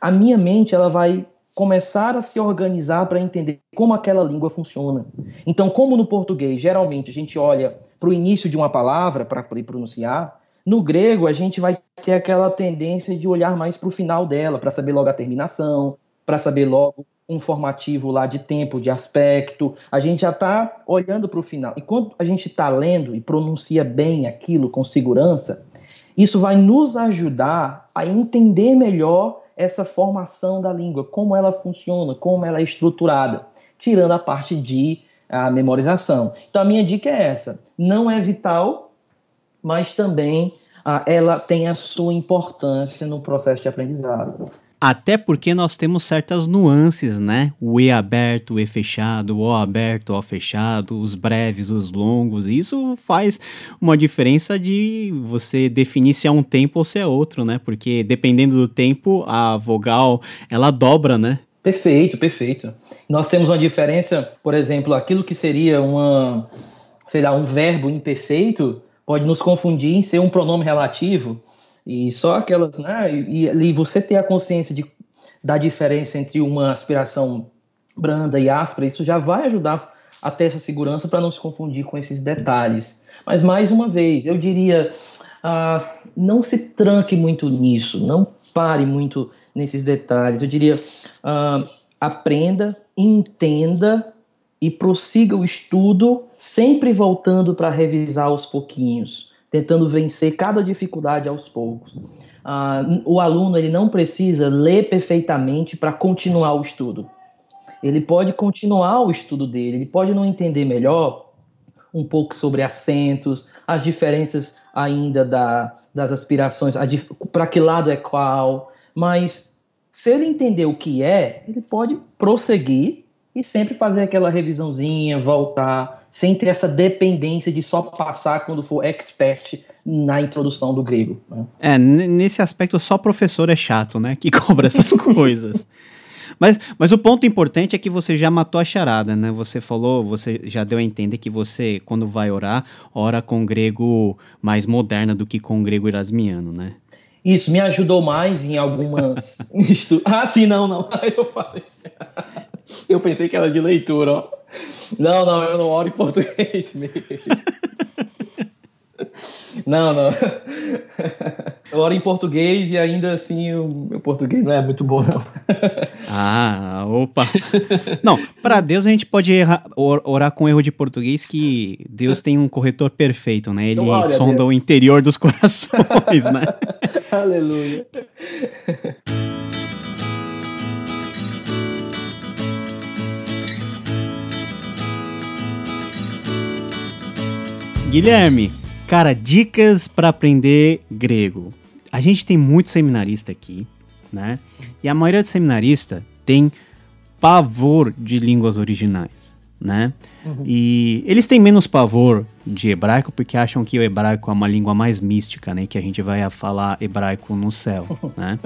a minha mente ela vai começar a se organizar para entender como aquela língua funciona. Então, como no português, geralmente a gente olha para o início de uma palavra para pronunciar, no grego a gente vai ter aquela tendência de olhar mais para o final dela, para saber logo a terminação, para saber logo um formativo lá de tempo, de aspecto. A gente já está olhando para o final. E quando a gente está lendo e pronuncia bem aquilo com segurança, isso vai nos ajudar a entender melhor essa formação da língua, como ela funciona, como ela é estruturada, tirando a parte de a memorização. Então a minha dica é essa: não é vital, mas também ah, ela tem a sua importância no processo de aprendizado. Até porque nós temos certas nuances, né? O E aberto, o E fechado, o O aberto, o O fechado, os breves, os longos. Isso faz uma diferença de você definir se é um tempo ou se é outro, né? Porque dependendo do tempo, a vogal ela dobra, né? Perfeito, perfeito. Nós temos uma diferença, por exemplo, aquilo que seria uma, sei lá, um verbo imperfeito pode nos confundir em ser um pronome relativo e só aquelas, né? E, e você ter a consciência de, da diferença entre uma aspiração branda e áspera, isso já vai ajudar a ter essa segurança para não se confundir com esses detalhes. Mas mais uma vez, eu diria, uh, não se tranque muito nisso, não pare muito nesses detalhes. Eu diria, uh, aprenda, entenda e prossiga o estudo, sempre voltando para revisar aos pouquinhos tentando vencer cada dificuldade aos poucos. Uh, o aluno ele não precisa ler perfeitamente para continuar o estudo. Ele pode continuar o estudo dele, ele pode não entender melhor um pouco sobre acentos, as diferenças ainda da, das aspirações, para que lado é qual, mas se ele entender o que é, ele pode prosseguir e sempre fazer aquela revisãozinha, voltar, sem ter essa dependência de só passar quando for expert na introdução do grego. Né? É, nesse aspecto só professor é chato, né? Que cobra essas coisas. Mas, mas o ponto importante é que você já matou a charada, né? Você falou, você já deu a entender que você, quando vai orar, ora com grego mais moderna do que com grego erasmiano, né? Isso me ajudou mais em algumas. ah, sim, não, não. Eu falei. Eu pensei que era de leitura, ó. Não, não, eu não oro em português mesmo. Não, não. Eu oro em português e ainda assim o meu português não é muito bom, não. Ah, opa. Não, para Deus a gente pode errar, orar com erro de português que Deus tem um corretor perfeito, né? Ele então, sonda o interior dos corações, né? Aleluia. Guilherme, cara, dicas para aprender grego. A gente tem muito seminarista aqui, né? E a maioria dos seminaristas tem pavor de línguas originais, né? Uhum. E eles têm menos pavor de hebraico porque acham que o hebraico é uma língua mais mística, né? Que a gente vai falar hebraico no céu, né?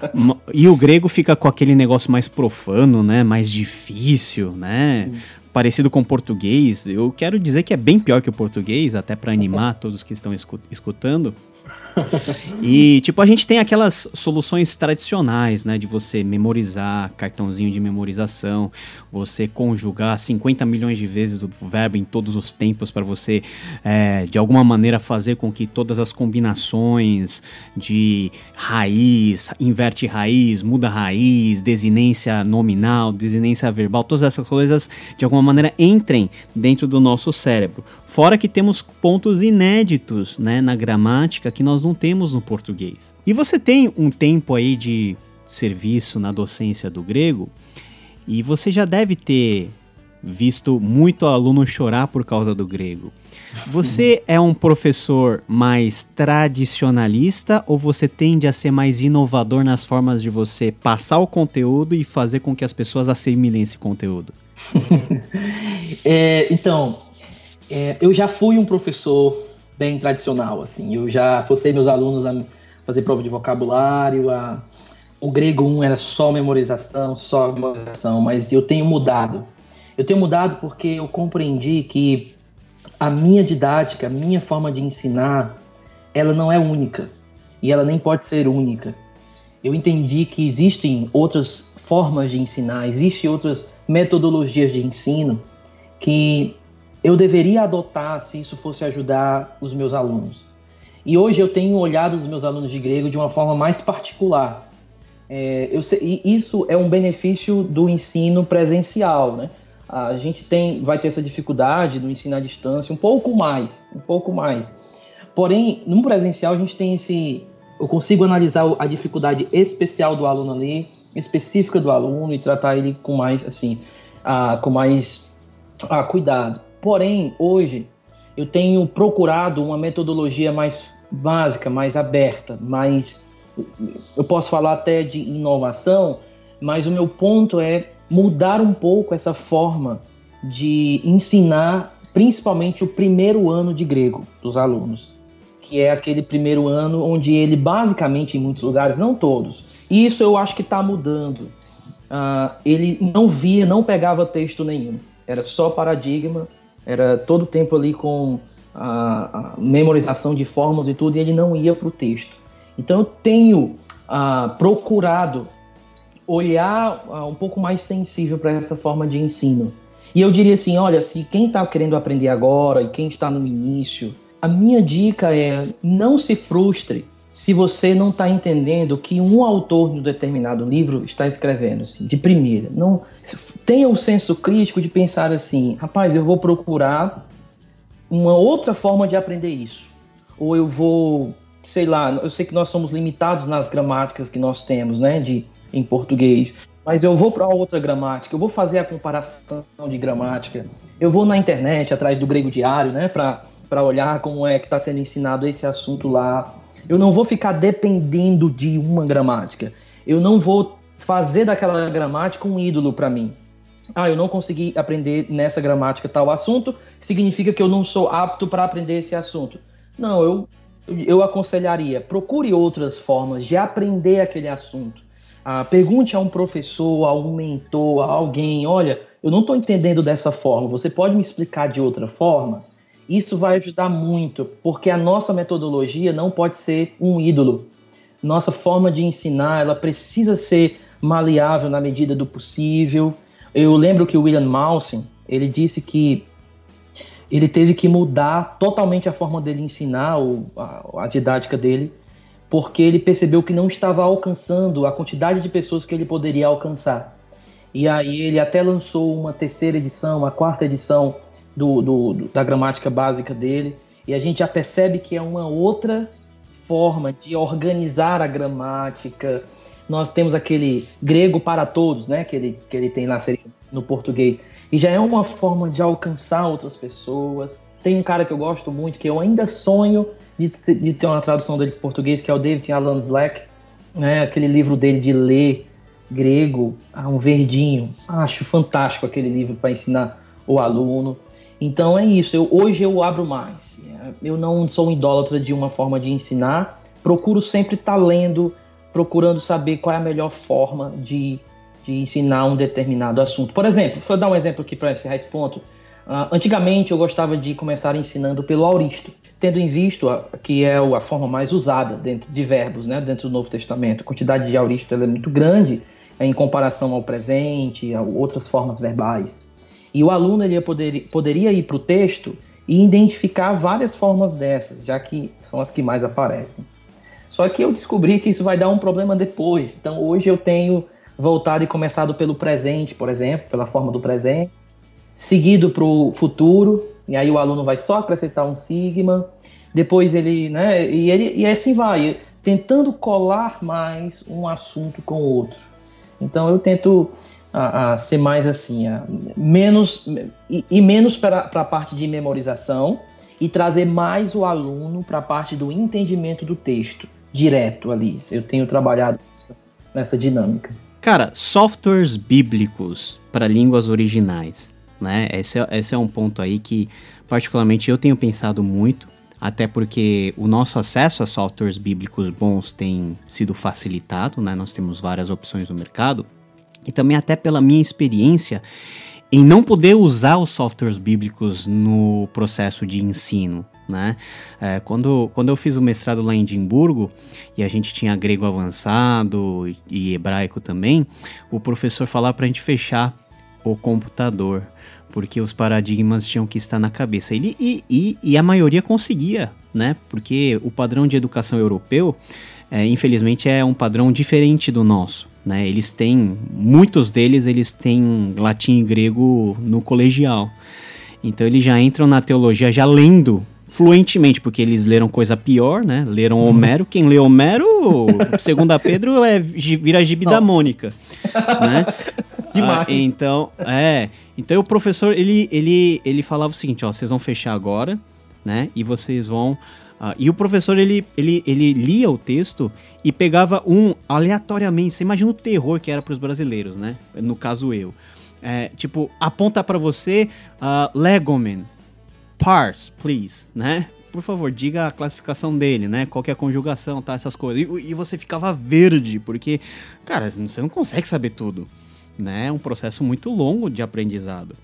e o grego fica com aquele negócio mais profano, né? Mais difícil, né? Uhum parecido com o português. Eu quero dizer que é bem pior que o português, até para animar todos que estão escutando e, tipo, a gente tem aquelas soluções tradicionais, né? De você memorizar, cartãozinho de memorização, você conjugar 50 milhões de vezes o verbo em todos os tempos para você, é, de alguma maneira, fazer com que todas as combinações de raiz, inverte raiz, muda raiz, desinência nominal, desinência verbal, todas essas coisas, de alguma maneira, entrem dentro do nosso cérebro. Fora que temos pontos inéditos, né? Na gramática que nós não não temos no português. E você tem um tempo aí de serviço na docência do grego e você já deve ter visto muito aluno chorar por causa do grego. Você é um professor mais tradicionalista ou você tende a ser mais inovador nas formas de você passar o conteúdo e fazer com que as pessoas assimilem esse conteúdo? é, então, é, eu já fui um professor bem tradicional, assim. Eu já forcei meus alunos a fazer prova de vocabulário, a... o grego 1 era só memorização, só memorização, mas eu tenho mudado. Eu tenho mudado porque eu compreendi que a minha didática, a minha forma de ensinar, ela não é única e ela nem pode ser única. Eu entendi que existem outras formas de ensinar, existem outras metodologias de ensino que eu deveria adotar se isso fosse ajudar os meus alunos. E hoje eu tenho olhado os meus alunos de grego de uma forma mais particular. É, eu sei, isso é um benefício do ensino presencial, né? A gente tem, vai ter essa dificuldade do ensino à distância, um pouco mais, um pouco mais. Porém, no presencial a gente tem esse, eu consigo analisar a dificuldade especial do aluno ali, específica do aluno e tratar ele com mais, assim, ah, com mais ah, cuidado. Porém, hoje eu tenho procurado uma metodologia mais básica, mais aberta, mais eu posso falar até de inovação, mas o meu ponto é mudar um pouco essa forma de ensinar, principalmente o primeiro ano de grego dos alunos, que é aquele primeiro ano onde ele basicamente em muitos lugares, não todos, e isso eu acho que está mudando. Uh, ele não via, não pegava texto nenhum, era só paradigma era todo o tempo ali com a, a memorização de fórmulas e tudo, e ele não ia para o texto. Então eu tenho ah, procurado olhar ah, um pouco mais sensível para essa forma de ensino. E eu diria assim, olha, se quem está querendo aprender agora e quem está no início, a minha dica é não se frustre se você não está entendendo que um autor de um determinado livro está escrevendo, assim, de primeira. Não tenha o senso crítico de pensar assim, rapaz, eu vou procurar uma outra forma de aprender isso, ou eu vou, sei lá, eu sei que nós somos limitados nas gramáticas que nós temos, né, de em português, mas eu vou para outra gramática, eu vou fazer a comparação de gramática, eu vou na internet atrás do grego diário, né, para para olhar como é que está sendo ensinado esse assunto lá eu não vou ficar dependendo de uma gramática. Eu não vou fazer daquela gramática um ídolo para mim. Ah, eu não consegui aprender nessa gramática tal assunto, significa que eu não sou apto para aprender esse assunto. Não, eu, eu aconselharia, procure outras formas de aprender aquele assunto. Ah, pergunte a um professor, a um mentor, a alguém, olha, eu não estou entendendo dessa forma, você pode me explicar de outra forma? Isso vai ajudar muito, porque a nossa metodologia não pode ser um ídolo. Nossa forma de ensinar, ela precisa ser maleável na medida do possível. Eu lembro que o William Mausen, ele disse que ele teve que mudar totalmente a forma dele ensinar, o, a, a didática dele, porque ele percebeu que não estava alcançando a quantidade de pessoas que ele poderia alcançar. E aí ele até lançou uma terceira edição, uma quarta edição do, do, da gramática básica dele, e a gente já percebe que é uma outra forma de organizar a gramática. Nós temos aquele grego para todos, né, que ele, que ele tem lá no português, e já é uma forma de alcançar outras pessoas. Tem um cara que eu gosto muito, que eu ainda sonho de, de ter uma tradução dele para português, que é o David Alan Black, né, aquele livro dele de ler grego, ah, um verdinho. Acho fantástico aquele livro para ensinar o aluno. Então é isso. Eu, hoje eu abro mais. Eu não sou um idólatra de uma forma de ensinar. Procuro sempre estar tá lendo, procurando saber qual é a melhor forma de, de ensinar um determinado assunto. Por exemplo, vou dar um exemplo aqui para encerrar esse ponto. Uh, antigamente eu gostava de começar ensinando pelo auristo, tendo em vista que é a forma mais usada dentro de verbos, né, dentro do Novo Testamento. A quantidade de auristo é muito grande em comparação ao presente, a outras formas verbais. E o aluno ele poder, poderia ir para o texto e identificar várias formas dessas, já que são as que mais aparecem. Só que eu descobri que isso vai dar um problema depois. Então hoje eu tenho voltado e começado pelo presente, por exemplo, pela forma do presente, seguido para o futuro, e aí o aluno vai só acrescentar um sigma, depois ele, né, e, ele, e assim vai, tentando colar mais um assunto com o outro. Então eu tento a, a ser mais assim, a, menos e, e menos para a parte de memorização e trazer mais o aluno para a parte do entendimento do texto direto ali. Eu tenho trabalhado nessa dinâmica. Cara, softwares bíblicos para línguas originais né? Esse é, esse é um ponto aí que, particularmente, eu tenho pensado muito, até porque o nosso acesso a softwares bíblicos bons tem sido facilitado, né? Nós temos várias opções no mercado, e também até pela minha experiência em não poder usar os softwares bíblicos no processo de ensino. Né? É, quando, quando eu fiz o mestrado lá em Edimburgo e a gente tinha grego avançado e hebraico também, o professor falava para a gente fechar o computador porque os paradigmas tinham que estar na cabeça. Ele, e, e, e a maioria conseguia, né? Porque o padrão de educação europeu, é, infelizmente, é um padrão diferente do nosso. Né? Eles têm, muitos deles, eles têm latim e grego no colegial. Então eles já entram na teologia já lendo fluentemente, porque eles leram coisa pior, né? Leram uhum. Homero. Quem lê Homero, segundo a Pedro, é, vira gibi da Mônica, né? Ah, então, é. Então o professor, ele, ele, ele falava o seguinte, ó, vocês vão fechar agora, né? E vocês vão... Uh, e o professor, ele, ele, ele lia o texto e pegava um aleatoriamente. Você imagina o terror que era para os brasileiros, né? No caso eu. É, tipo, aponta para você uh, Legoman, parse, please, né? Por favor, diga a classificação dele, né? Qual é a conjugação, tá? Essas coisas. E, e você ficava verde, porque, cara, você não consegue saber tudo né? É um processo muito longo de aprendizado.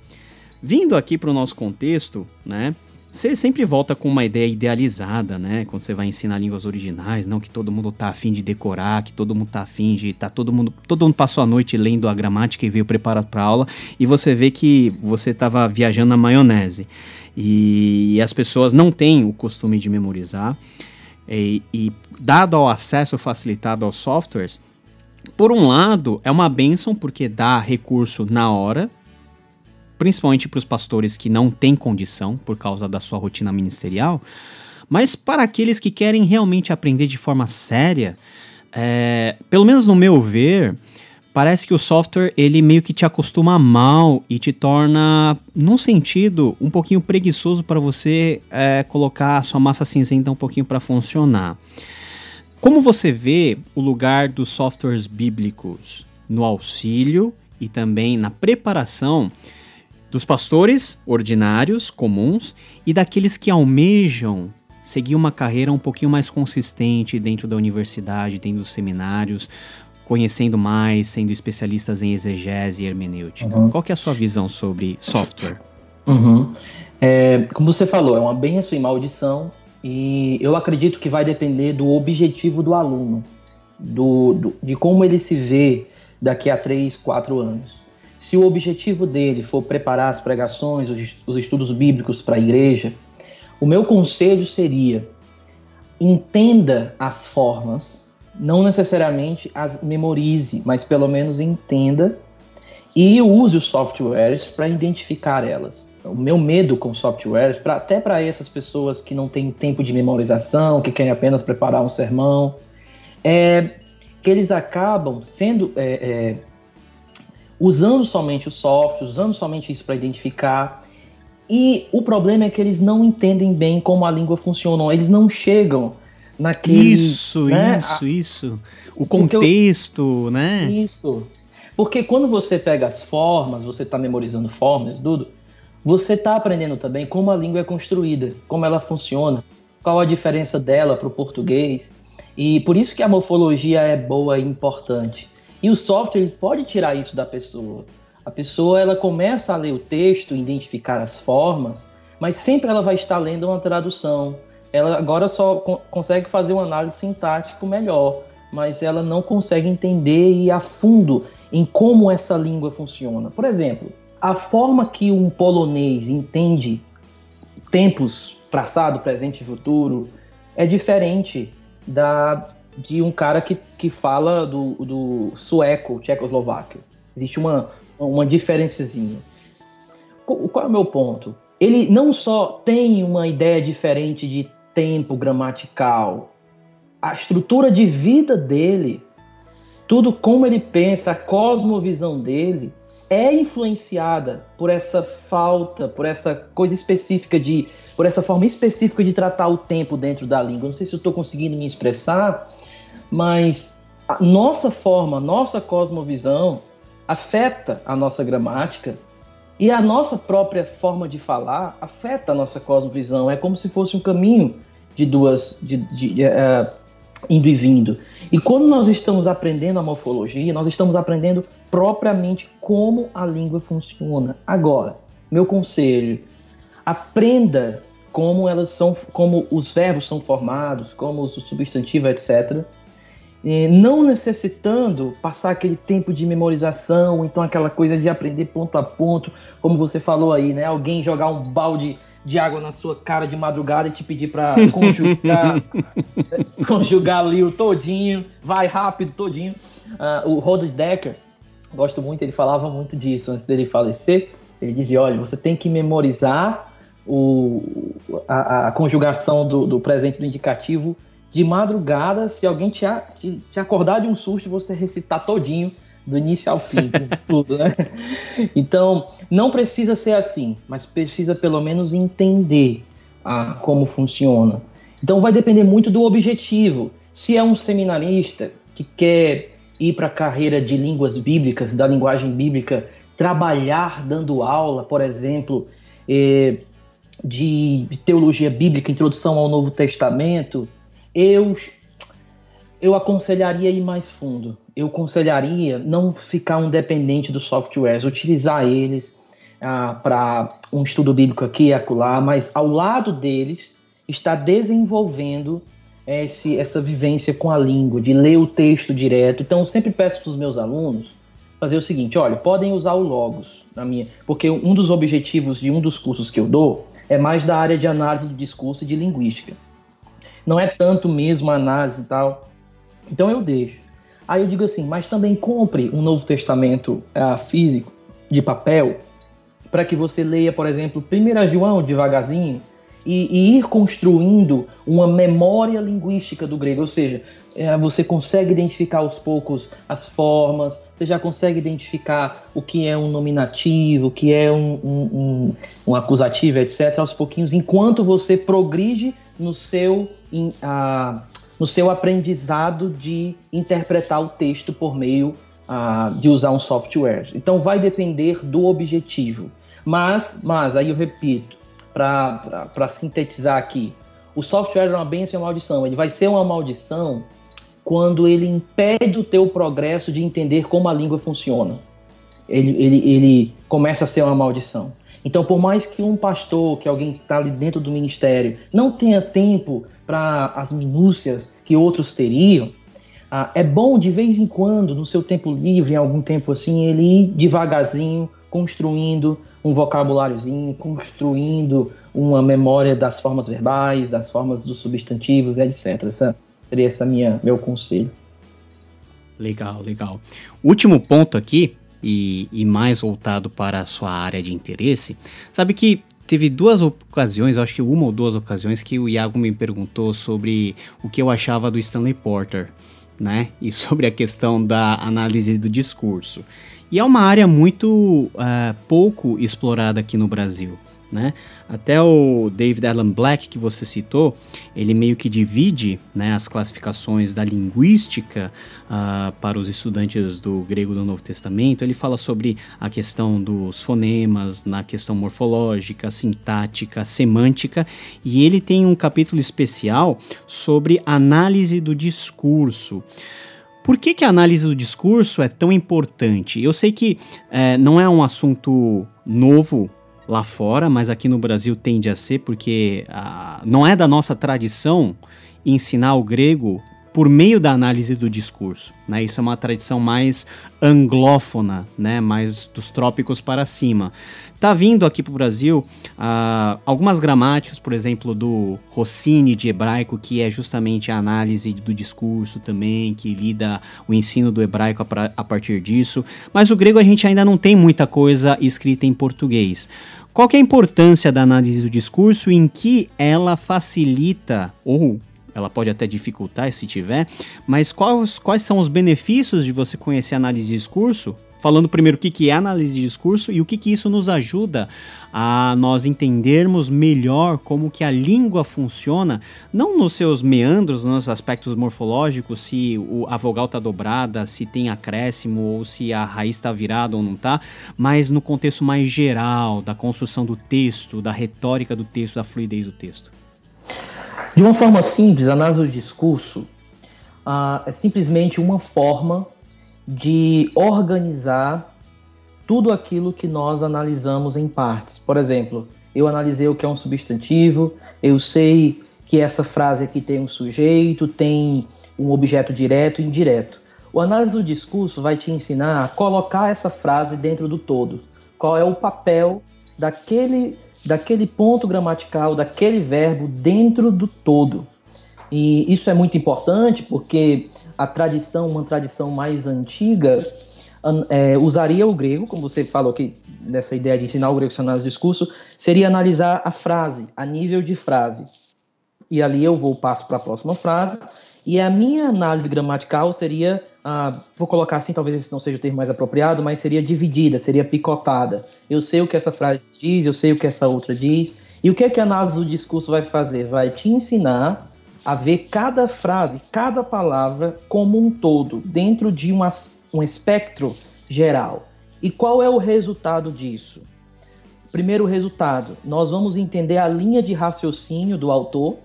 Vindo aqui para o nosso contexto, né? Você sempre volta com uma ideia idealizada, né? Quando você vai ensinar línguas originais, não que todo mundo tá afim de decorar, que todo mundo tá afim de. Tá todo mundo. Todo mundo passou a noite lendo a gramática e veio preparado para aula, e você vê que você estava viajando na maionese. E, e, as pessoas não têm o costume de memorizar. E, e dado ao acesso facilitado aos softwares, por um lado, é uma benção porque dá recurso na hora, principalmente para os pastores que não têm condição por causa da sua rotina ministerial, mas para aqueles que querem realmente aprender de forma séria, é, pelo menos no meu ver, parece que o software ele meio que te acostuma mal e te torna, num sentido, um pouquinho preguiçoso para você é, colocar a sua massa cinzenta um pouquinho para funcionar. Como você vê o lugar dos softwares bíblicos no auxílio e também na preparação dos pastores ordinários, comuns, e daqueles que almejam seguir uma carreira um pouquinho mais consistente dentro da universidade, dentro dos seminários, conhecendo mais, sendo especialistas em exegese e hermenêutica. Uhum. Qual que é a sua visão sobre software? Uhum. É, como você falou, é uma benção e maldição e eu acredito que vai depender do objetivo do aluno, do, do, de como ele se vê daqui a três, quatro anos. Se o objetivo dele for preparar as pregações, os, os estudos bíblicos para a igreja, o meu conselho seria: entenda as formas, não necessariamente as memorize, mas pelo menos entenda e use os softwares para identificar elas. O meu medo com softwares, pra, até para essas pessoas que não têm tempo de memorização, que querem apenas preparar um sermão, é que eles acabam sendo é, é, usando somente o software, usando somente isso para identificar. E o problema é que eles não entendem bem como a língua funciona, eles não chegam naquele. Isso, né, isso, a, isso. O contexto, eu, né? Isso. Porque quando você pega as formas, você está memorizando formas, tudo você está aprendendo também como a língua é construída, como ela funciona, qual a diferença dela para o português. E por isso que a morfologia é boa e importante. E o software pode tirar isso da pessoa. A pessoa ela começa a ler o texto, identificar as formas, mas sempre ela vai estar lendo uma tradução. Ela agora só co consegue fazer uma análise sintático melhor, mas ela não consegue entender e a fundo em como essa língua funciona. Por exemplo, a forma que um polonês entende tempos, passado, presente e futuro, é diferente da de um cara que, que fala do, do sueco, tchecoslováquio. Existe uma, uma diferençazinha. Qual é o meu ponto? Ele não só tem uma ideia diferente de tempo gramatical, a estrutura de vida dele, tudo como ele pensa, a cosmovisão dele, é influenciada por essa falta, por essa coisa específica de, por essa forma específica de tratar o tempo dentro da língua. Não sei se eu estou conseguindo me expressar, mas a nossa forma, nossa cosmovisão afeta a nossa gramática e a nossa própria forma de falar afeta a nossa cosmovisão. É como se fosse um caminho de duas, de, de, de uh, indo e vindo. E quando nós estamos aprendendo a morfologia, nós estamos aprendendo propriamente como a língua funciona. Agora, meu conselho, aprenda como elas são, como os verbos são formados, como o substantivo, etc não necessitando passar aquele tempo de memorização, então aquela coisa de aprender ponto a ponto, como você falou aí, né? Alguém jogar um balde de água na sua cara de madrugada e te pedir para conjugar, conjugar ali o todinho, vai rápido todinho. Uh, o Rod Decker, gosto muito, ele falava muito disso antes dele falecer. Ele dizia, olha, você tem que memorizar o, a, a conjugação do, do presente do indicativo de madrugada, se alguém te, te, te acordar de um susto, você recitar todinho, do início ao fim, tudo, né? Então, não precisa ser assim, mas precisa pelo menos entender ah, como funciona. Então, vai depender muito do objetivo. Se é um seminarista que quer ir para a carreira de línguas bíblicas, da linguagem bíblica, trabalhar dando aula, por exemplo, eh, de, de teologia bíblica, introdução ao Novo Testamento, eu eu aconselharia ir mais fundo. Eu aconselharia não ficar um dependente dos softwares, utilizar eles ah, para um estudo bíblico aqui e acolá, mas ao lado deles está desenvolvendo esse, essa vivência com a língua, de ler o texto direto. Então, eu sempre peço para os meus alunos fazer o seguinte: olha, podem usar o Logos na minha, porque um dos objetivos de um dos cursos que eu dou é mais da área de análise do discurso e de linguística não é tanto mesmo análise e tal. Então eu deixo. Aí eu digo assim, mas também compre um Novo Testamento uh, físico, de papel, para que você leia, por exemplo, 1 João devagarzinho e, e, ir construindo uma memória linguística do grego, ou seja, é, você consegue identificar aos poucos as formas, você já consegue identificar o que é um nominativo, o que é um, um, um, um acusativo, etc., aos pouquinhos, enquanto você progride no seu, in, no seu aprendizado de interpretar o texto por meio de usar um software. Então vai depender do objetivo. Mas, mas aí eu repito, para sintetizar aqui, o software é uma bênção e uma maldição. Ele vai ser uma maldição quando ele impede o teu progresso de entender como a língua funciona. Ele, ele, ele começa a ser uma maldição. Então, por mais que um pastor, que alguém que está ali dentro do ministério, não tenha tempo para as minúcias que outros teriam, ah, é bom de vez em quando, no seu tempo livre, em algum tempo assim, ele ir devagarzinho construindo um vocabuláriozinho, construindo uma memória das formas verbais, das formas dos substantivos, etc. Essa seria minha meu conselho. Legal, legal. Último ponto aqui e, e mais voltado para a sua área de interesse, sabe que teve duas ocasiões, acho que uma ou duas ocasiões, que o Iago me perguntou sobre o que eu achava do Stanley Porter, né? E sobre a questão da análise do discurso. E é uma área muito uh, pouco explorada aqui no Brasil né? Até o David Allen Black que você citou, ele meio que divide né, as classificações da linguística uh, para os estudantes do grego do Novo Testamento. Ele fala sobre a questão dos fonemas, na questão morfológica, sintática, semântica, e ele tem um capítulo especial sobre análise do discurso. Por que, que a análise do discurso é tão importante? Eu sei que é, não é um assunto novo lá fora, mas aqui no Brasil tende a ser, porque ah, não é da nossa tradição ensinar o grego por meio da análise do discurso. Né? Isso é uma tradição mais anglófona, né? mais dos trópicos para cima. Tá vindo aqui para o Brasil uh, algumas gramáticas, por exemplo, do Rossini de hebraico, que é justamente a análise do discurso também, que lida o ensino do hebraico a, a partir disso. Mas o grego a gente ainda não tem muita coisa escrita em português. Qual é a importância da análise do discurso em que ela facilita ou ela pode até dificultar se tiver, mas quais, quais são os benefícios de você conhecer análise de discurso? Falando primeiro o que, que é análise de discurso e o que, que isso nos ajuda a nós entendermos melhor como que a língua funciona, não nos seus meandros, nos aspectos morfológicos, se a vogal está dobrada, se tem acréscimo ou se a raiz está virada ou não está, mas no contexto mais geral da construção do texto, da retórica do texto, da fluidez do texto. De uma forma simples, a análise do discurso uh, é simplesmente uma forma de organizar tudo aquilo que nós analisamos em partes. Por exemplo, eu analisei o que é um substantivo, eu sei que essa frase aqui tem um sujeito, tem um objeto direto e indireto. O análise do discurso vai te ensinar a colocar essa frase dentro do todo. Qual é o papel daquele daquele ponto gramatical, daquele verbo dentro do todo. E isso é muito importante porque a tradição, uma tradição mais antiga, é, usaria o grego, como você falou que nessa ideia de ensinar o grego a discurso, seria analisar a frase, a nível de frase. E ali eu vou passo para a próxima frase e a minha análise gramatical seria, ah, vou colocar assim, talvez esse não seja o termo mais apropriado, mas seria dividida, seria picotada. Eu sei o que essa frase diz, eu sei o que essa outra diz. E o que é que a análise do discurso vai fazer? Vai te ensinar a ver cada frase, cada palavra como um todo, dentro de uma, um espectro geral. E qual é o resultado disso? Primeiro resultado, nós vamos entender a linha de raciocínio do autor,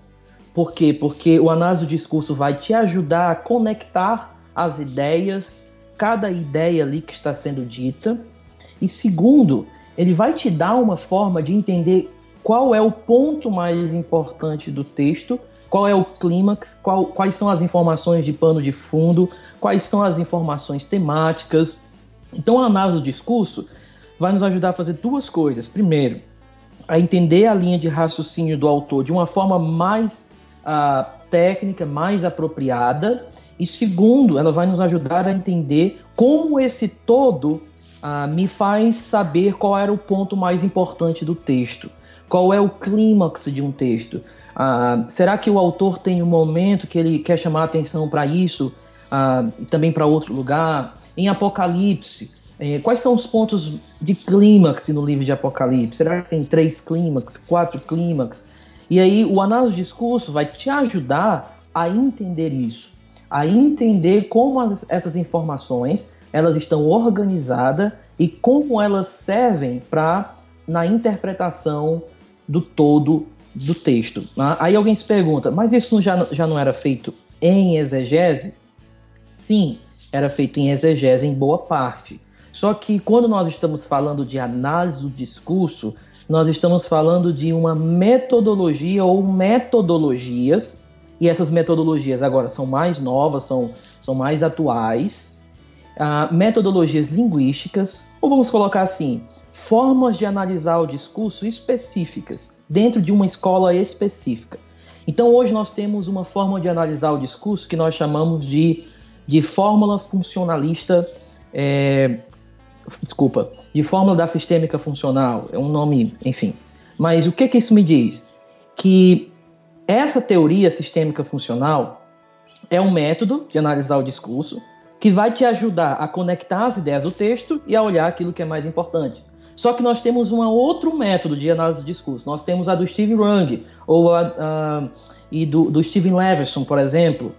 por quê? Porque o análise do discurso vai te ajudar a conectar as ideias, cada ideia ali que está sendo dita. E segundo, ele vai te dar uma forma de entender qual é o ponto mais importante do texto, qual é o clímax, qual, quais são as informações de pano de fundo, quais são as informações temáticas. Então, a análise do discurso vai nos ajudar a fazer duas coisas. Primeiro, a entender a linha de raciocínio do autor de uma forma mais a técnica mais apropriada e segundo, ela vai nos ajudar a entender como esse todo uh, me faz saber qual era o ponto mais importante do texto, qual é o clímax de um texto. Uh, será que o autor tem um momento que ele quer chamar a atenção para isso e também para outro lugar? Em Apocalipse, eh, quais são os pontos de clímax no livro de Apocalipse? Será que tem três clímax, quatro clímax? E aí o análise de discurso vai te ajudar a entender isso, a entender como as, essas informações elas estão organizadas e como elas servem para na interpretação do todo do texto. Né? Aí alguém se pergunta, mas isso já, já não era feito em exegese? Sim, era feito em exegese em boa parte. Só que quando nós estamos falando de análise do discurso, nós estamos falando de uma metodologia ou metodologias, e essas metodologias agora são mais novas, são, são mais atuais, uh, metodologias linguísticas, ou vamos colocar assim, formas de analisar o discurso específicas, dentro de uma escola específica. Então hoje nós temos uma forma de analisar o discurso que nós chamamos de, de fórmula funcionalista é, desculpa, de fórmula da sistêmica funcional, é um nome, enfim. Mas o que que isso me diz? Que essa teoria sistêmica funcional é um método de analisar o discurso que vai te ajudar a conectar as ideias do texto e a olhar aquilo que é mais importante. Só que nós temos um outro método de análise do discurso. Nós temos a do Steve Rung ou a, a e do, do Steven Leverson, por exemplo.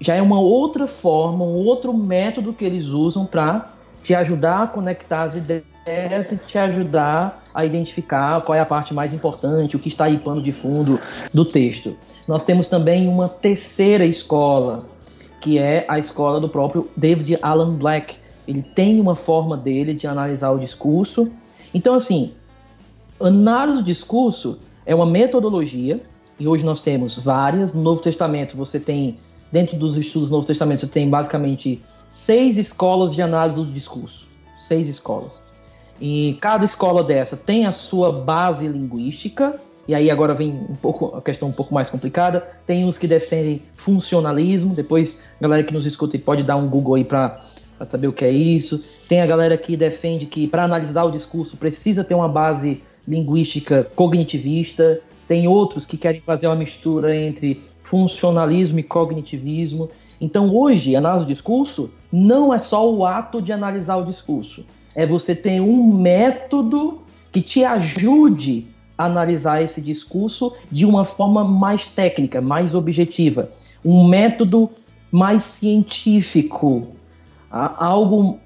Já é uma outra forma, um outro método que eles usam para te ajudar a conectar as ideias e te ajudar a identificar qual é a parte mais importante, o que está aí pano de fundo do texto. Nós temos também uma terceira escola, que é a escola do próprio David Alan Black. Ele tem uma forma dele de analisar o discurso. Então, assim, análise do discurso é uma metodologia, e hoje nós temos várias. No Novo Testamento, você tem, dentro dos estudos do Novo Testamento, você tem basicamente seis escolas de análise do discurso. Seis escolas. E cada escola dessa tem a sua base linguística, e aí agora vem um pouco a questão um pouco mais complicada. Tem os que defendem funcionalismo. Depois, a galera que nos escuta pode dar um Google aí para saber o que é isso. Tem a galera que defende que para analisar o discurso precisa ter uma base linguística cognitivista. Tem outros que querem fazer uma mistura entre funcionalismo e cognitivismo. Então, hoje, análise do discurso não é só o ato de analisar o discurso. É você ter um método que te ajude analisar esse discurso de uma forma mais técnica, mais objetiva, um método mais científico, algo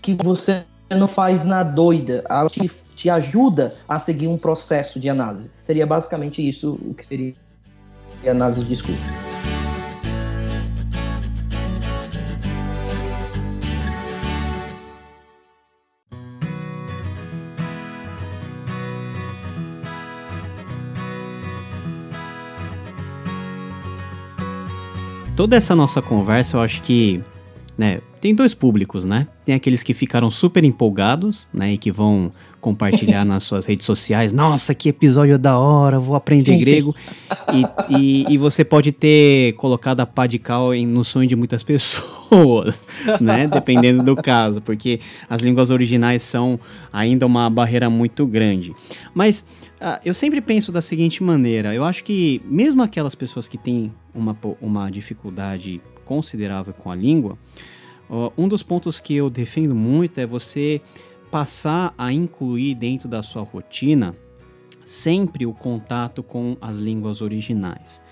que você não faz na doida, algo que te ajuda a seguir um processo de análise. Seria basicamente isso o que seria análise de discurso. Toda essa nossa conversa, eu acho que, né, tem dois públicos, né? Tem aqueles que ficaram super empolgados, né, e que vão compartilhar nas suas redes sociais. Nossa, que episódio da hora, vou aprender sim, grego. Sim. E, e, e, você pode ter colocado a pá de cal no sonho de muitas pessoas, né? Dependendo do caso, porque as línguas originais são ainda uma barreira muito grande. Mas uh, eu sempre penso da seguinte maneira: eu acho que mesmo aquelas pessoas que têm uma, uma dificuldade considerável com a língua, um dos pontos que eu defendo muito é você passar a incluir dentro da sua rotina sempre o contato com as línguas originais.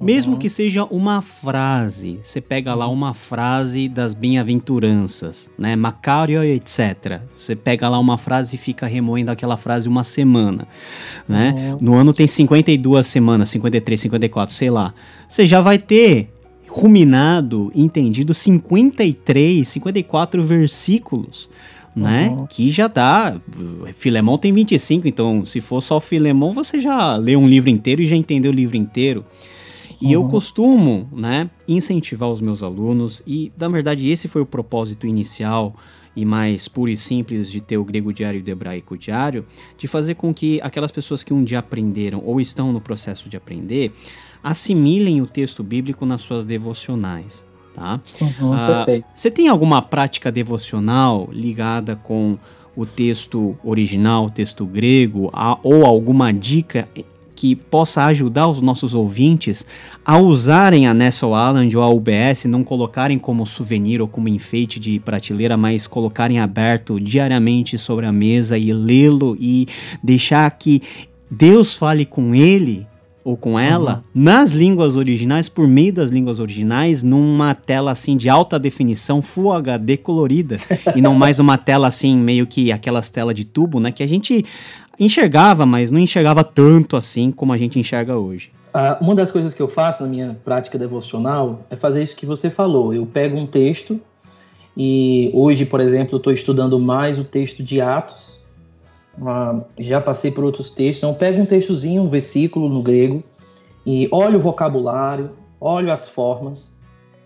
Mesmo uhum. que seja uma frase, você pega lá uma frase das bem-aventuranças, né? Macario, etc. Você pega lá uma frase e fica remoendo aquela frase uma semana, né? Uhum. No ano tem 52 semanas, 53, 54, sei lá. Você já vai ter ruminado, entendido 53, 54 versículos né? Uhum. Que já dá. Filemão tem 25, então se for só Filemão, você já lê um livro inteiro e já entendeu o livro inteiro. E uhum. eu costumo, né, incentivar os meus alunos, e na verdade esse foi o propósito inicial e mais puro e simples de ter o grego diário e o hebraico diário, de fazer com que aquelas pessoas que um dia aprenderam ou estão no processo de aprender, assimilem o texto bíblico nas suas devocionais tá? Uhum, uh, você tem alguma prática devocional ligada com o texto original, o texto grego, a, ou alguma dica que possa ajudar os nossos ouvintes a usarem a Nestle Island ou a UBS, não colocarem como souvenir ou como enfeite de prateleira, mas colocarem aberto diariamente sobre a mesa e lê-lo e deixar que Deus fale com ele ou com ela uhum. nas línguas originais, por meio das línguas originais, numa tela assim de alta definição, Full HD colorida, e não mais uma tela assim, meio que aquelas telas de tubo, né? Que a gente enxergava, mas não enxergava tanto assim como a gente enxerga hoje. Uh, uma das coisas que eu faço na minha prática devocional é fazer isso que você falou. Eu pego um texto e hoje, por exemplo, eu estou estudando mais o texto de Atos Uh, já passei por outros textos. Então, pego um textozinho, um versículo no grego, e olho o vocabulário, olho as formas,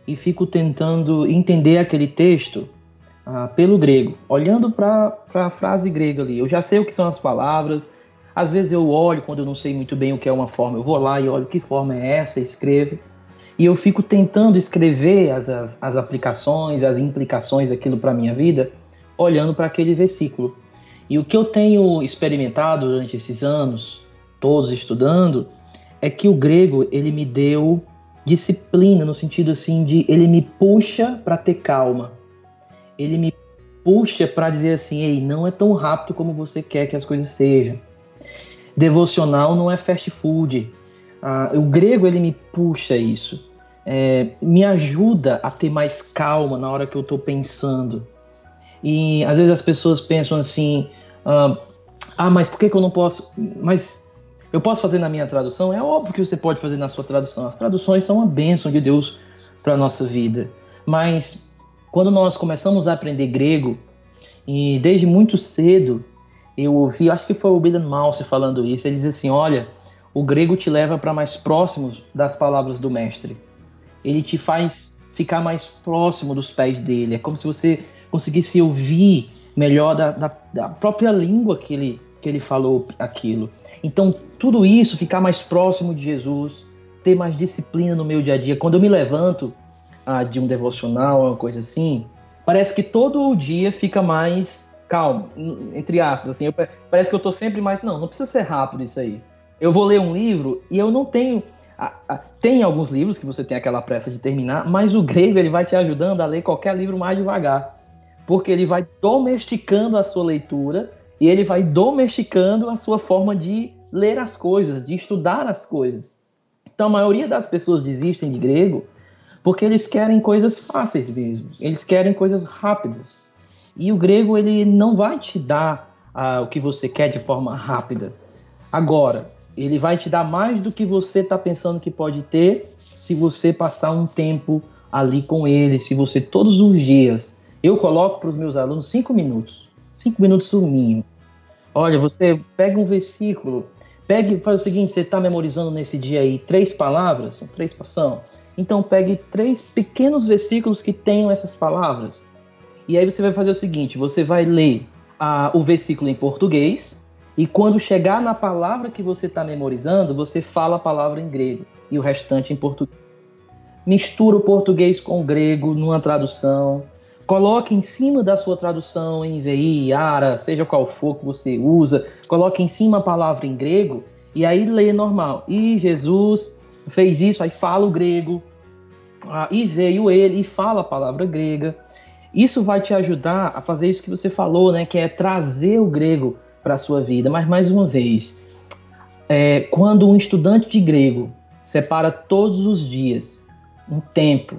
e fico tentando entender aquele texto uh, pelo grego, olhando para a frase grega ali. Eu já sei o que são as palavras, às vezes eu olho quando eu não sei muito bem o que é uma forma, eu vou lá e olho que forma é essa, escrevo. E eu fico tentando escrever as, as, as aplicações, as implicações daquilo para a minha vida, olhando para aquele versículo. E o que eu tenho experimentado durante esses anos, todos estudando, é que o grego ele me deu disciplina no sentido assim de ele me puxa para ter calma. Ele me puxa para dizer assim, ei, não é tão rápido como você quer que as coisas sejam. Devocional não é fast food. Ah, o grego ele me puxa isso, é, me ajuda a ter mais calma na hora que eu estou pensando. E às vezes as pessoas pensam assim: ah, ah, mas por que, que eu não posso? Mas eu posso fazer na minha tradução? É óbvio que você pode fazer na sua tradução. As traduções são uma bênção de Deus para a nossa vida. Mas quando nós começamos a aprender grego, e desde muito cedo eu ouvi, acho que foi o Bidan Mouse falando isso, ele diz assim: olha, o grego te leva para mais próximos das palavras do mestre. Ele te faz ficar mais próximo dos pés dele. É como se você conseguisse ouvir melhor da, da, da própria língua que ele, que ele falou aquilo. Então, tudo isso, ficar mais próximo de Jesus, ter mais disciplina no meu dia a dia. Quando eu me levanto ah, de um devocional, uma coisa assim, parece que todo o dia fica mais calmo, entre aspas, assim. Eu, parece que eu tô sempre mais. Não, não precisa ser rápido isso aí. Eu vou ler um livro e eu não tenho. Tem alguns livros que você tem aquela pressa de terminar, mas o grego ele vai te ajudando a ler qualquer livro mais devagar. Porque ele vai domesticando a sua leitura e ele vai domesticando a sua forma de ler as coisas, de estudar as coisas. Então a maioria das pessoas desistem de grego porque eles querem coisas fáceis mesmo, eles querem coisas rápidas. E o grego ele não vai te dar uh, o que você quer de forma rápida. Agora, ele vai te dar mais do que você está pensando que pode ter se você passar um tempo ali com ele, se você todos os dias. Eu coloco para os meus alunos cinco minutos, cinco minutos o mínimo. Olha, você pega um versículo, pegue, faz o seguinte: você está memorizando nesse dia aí três palavras, são três passão. Então pegue três pequenos versículos que tenham essas palavras. E aí você vai fazer o seguinte: você vai ler a, o versículo em português, e quando chegar na palavra que você está memorizando, você fala a palavra em grego e o restante em português. Mistura o português com o grego numa tradução. Coloque em cima da sua tradução em VI, ARA, seja qual for que você usa, coloque em cima a palavra em grego e aí lê normal. E Jesus fez isso, aí fala o grego, ah, e veio ele e fala a palavra grega. Isso vai te ajudar a fazer isso que você falou, né? Que é trazer o grego para a sua vida. Mas mais uma vez, é, quando um estudante de grego separa todos os dias um tempo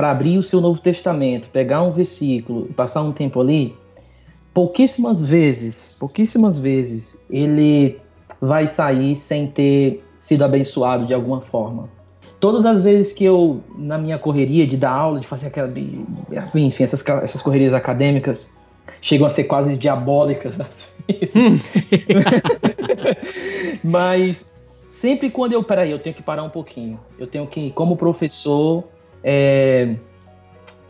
para abrir o seu Novo Testamento, pegar um versículo e passar um tempo ali, pouquíssimas vezes, pouquíssimas vezes ele vai sair sem ter sido abençoado de alguma forma. Todas as vezes que eu, na minha correria de dar aula, de fazer aquela. Enfim, essas, essas correrias acadêmicas chegam a ser quase diabólicas. Mas sempre quando eu. Peraí, eu tenho que parar um pouquinho. Eu tenho que, como professor, é,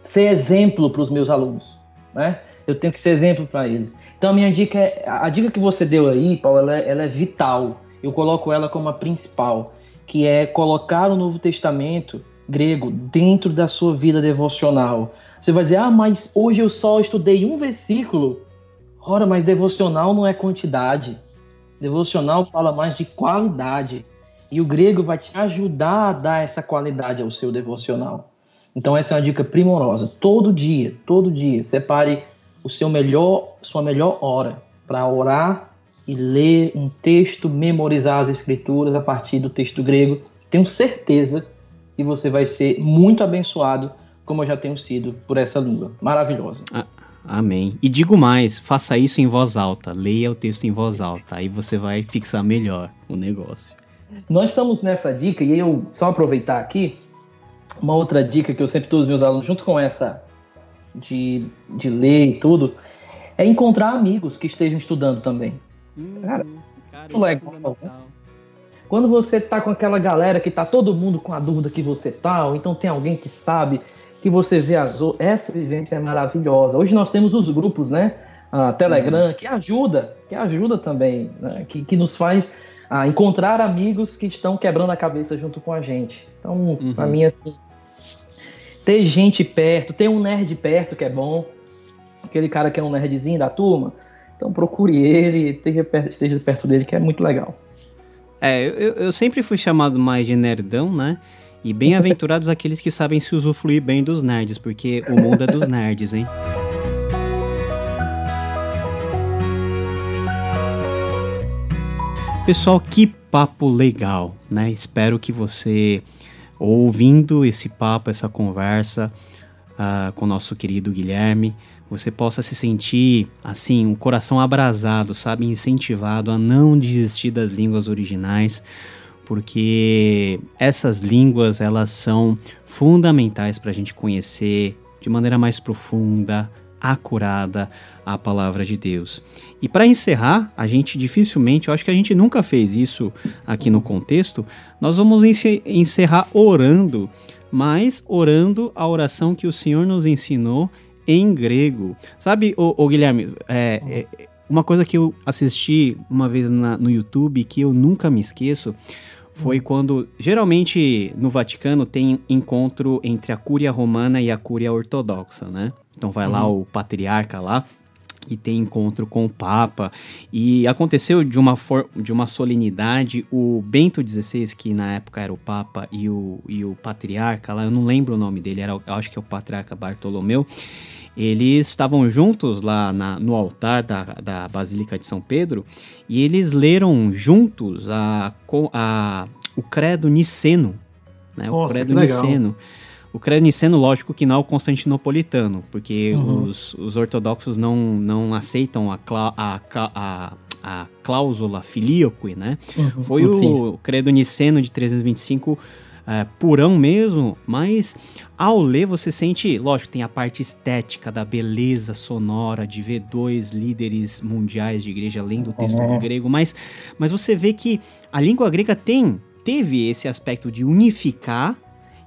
ser exemplo para os meus alunos. Né? Eu tenho que ser exemplo para eles. Então a minha dica é. A dica que você deu aí, Paulo, ela ela é vital eu coloco ela como a principal, que é colocar o Novo Testamento grego dentro da sua vida devocional. Você vai dizer, ah, mas hoje eu só estudei um versículo. Ora, mas devocional não é quantidade. Devocional fala mais de qualidade. E o grego vai te ajudar a dar essa qualidade ao seu devocional. Então essa é uma dica primorosa. Todo dia, todo dia, separe o seu melhor, sua melhor hora para orar e ler um texto, memorizar as escrituras a partir do texto grego, tenho certeza que você vai ser muito abençoado, como eu já tenho sido por essa língua maravilhosa. Ah, amém. E digo mais, faça isso em voz alta, leia o texto em voz alta, aí você vai fixar melhor o negócio. Nós estamos nessa dica, e eu só aproveitar aqui, uma outra dica que eu sempre dou aos meus alunos, junto com essa de, de ler e tudo, é encontrar amigos que estejam estudando também. Hum, cara, cara legal. É Quando você tá com aquela galera que tá todo mundo com a dúvida que você tá, ou então tem alguém que sabe que você vê as essa vivência é maravilhosa. Hoje nós temos os grupos, né? A Telegram, uhum. que ajuda, que ajuda também, né? que, que nos faz a encontrar amigos que estão quebrando a cabeça junto com a gente. Então, uhum. pra mim, assim, ter gente perto, ter um nerd perto que é bom, aquele cara que é um nerdzinho da turma, então procure ele, esteja perto, esteja perto dele, que é muito legal. É, eu, eu sempre fui chamado mais de nerdão, né? E bem-aventurados aqueles que sabem se usufruir bem dos nerds, porque o mundo é dos nerds, hein? Pessoal, que papo legal, né? Espero que você, ouvindo esse papo, essa conversa uh, com o nosso querido Guilherme, você possa se sentir assim, um coração abrasado, sabe, incentivado a não desistir das línguas originais, porque essas línguas elas são fundamentais para a gente conhecer de maneira mais profunda, acurada a palavra de Deus. E para encerrar, a gente dificilmente, eu acho que a gente nunca fez isso aqui no contexto, nós vamos encerrar orando, mas orando a oração que o Senhor nos ensinou em grego. Sabe, o Guilherme, é, é, uma coisa que eu assisti uma vez na, no YouTube que eu nunca me esqueço foi quando geralmente no Vaticano tem encontro entre a Cúria Romana e a Cúria Ortodoxa, né? Então vai lá uhum. o patriarca lá e tem encontro com o Papa. E aconteceu de uma, for, de uma solenidade, o Bento XVI, que na época era o Papa, e o, e o patriarca lá, eu não lembro o nome dele, era, eu acho que é o patriarca Bartolomeu, eles estavam juntos lá na, no altar da, da Basílica de São Pedro e eles leram juntos a, a, o credo niceno, né? Nossa, o credo niceno. O credo niceno, lógico que não é o constantinopolitano, porque uhum. os, os ortodoxos não, não aceitam a, a, a, a cláusula filioque, né? Uhum. Foi o, o credo niceno de 325 é, purão mesmo, mas ao ler você sente, lógico, tem a parte estética da beleza sonora de ver dois líderes mundiais de igreja lendo o texto do grego, mas, mas você vê que a língua grega tem, teve esse aspecto de unificar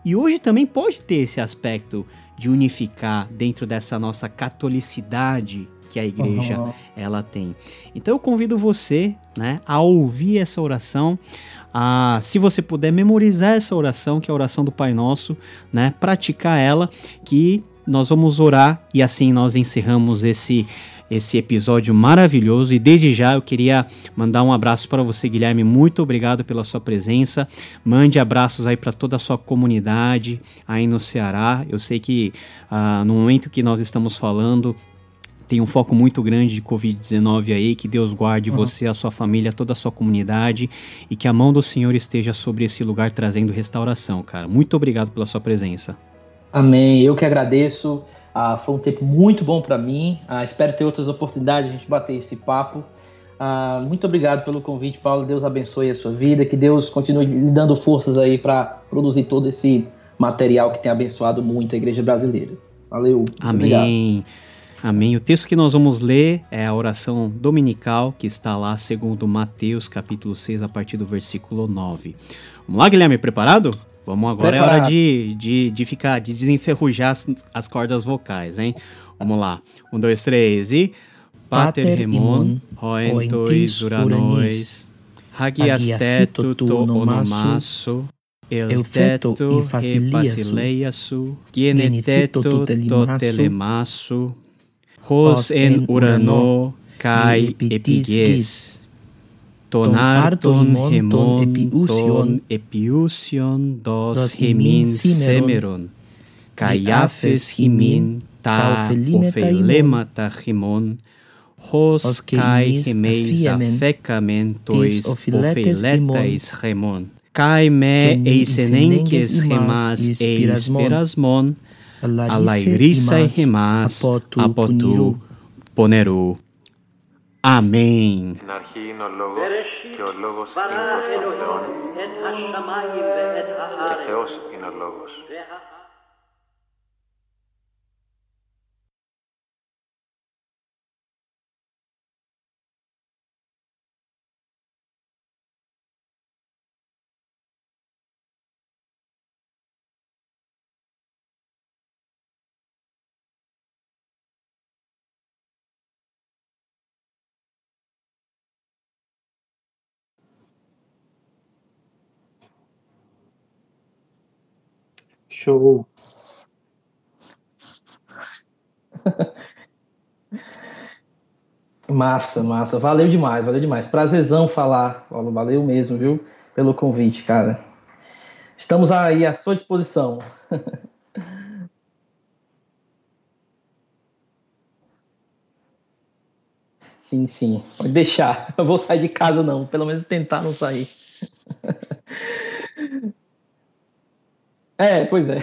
e hoje também pode ter esse aspecto de unificar dentro dessa nossa catolicidade que a igreja uhum. ela tem. Então eu convido você, né, a ouvir essa oração, a, se você puder memorizar essa oração, que é a oração do Pai Nosso, né, praticar ela, que nós vamos orar e assim nós encerramos esse esse episódio maravilhoso e desde já eu queria mandar um abraço para você, Guilherme. Muito obrigado pela sua presença. Mande abraços aí para toda a sua comunidade aí no Ceará. Eu sei que uh, no momento que nós estamos falando tem um foco muito grande de Covid-19 aí, que Deus guarde uhum. você, a sua família, toda a sua comunidade e que a mão do Senhor esteja sobre esse lugar trazendo restauração, cara. Muito obrigado pela sua presença. Amém. Eu que agradeço. Ah, foi um tempo muito bom para mim. Ah, espero ter outras oportunidades de a gente bater esse papo. Ah, muito obrigado pelo convite, Paulo. Deus abençoe a sua vida. Que Deus continue lhe dando forças aí para produzir todo esse material que tem abençoado muito a igreja brasileira. Valeu. Amém. Amém. O texto que nós vamos ler é a oração dominical que está lá segundo Mateus capítulo 6 a partir do versículo 9. Vamos lá, Guilherme, preparado? Vamos agora, é hora de, de, de ficar, de desenferrujar as, as cordas vocais, hein? Vamos lá. Um, dois, três e... Pater remon, hoentois uranois, hagiasteto to onomasso, el teto e su, geneteto to telemasso, hos en urano kai epiges ton arton hemon epiusion. epiusion dos hemin semeron. Kai afes himin ta ophelemata hemon hos kai hemeis affecamentois ofeletais hemon. Kai me eisenenkes hemas eis perasmon alairisa hemas apotu poneru. Αμήν. Στην αρχή είναι ο Λόγος και ο Λόγος είναι προς τον Θεό και Θεός είναι ο Λόγος. Show. Massa, massa. Valeu demais, valeu demais. Prazerzão falar, Paulo. Valeu mesmo, viu? Pelo convite, cara. Estamos aí à sua disposição. Sim, sim. Pode deixar. Eu vou sair de casa, não. Pelo menos tentar não sair. É, pois é.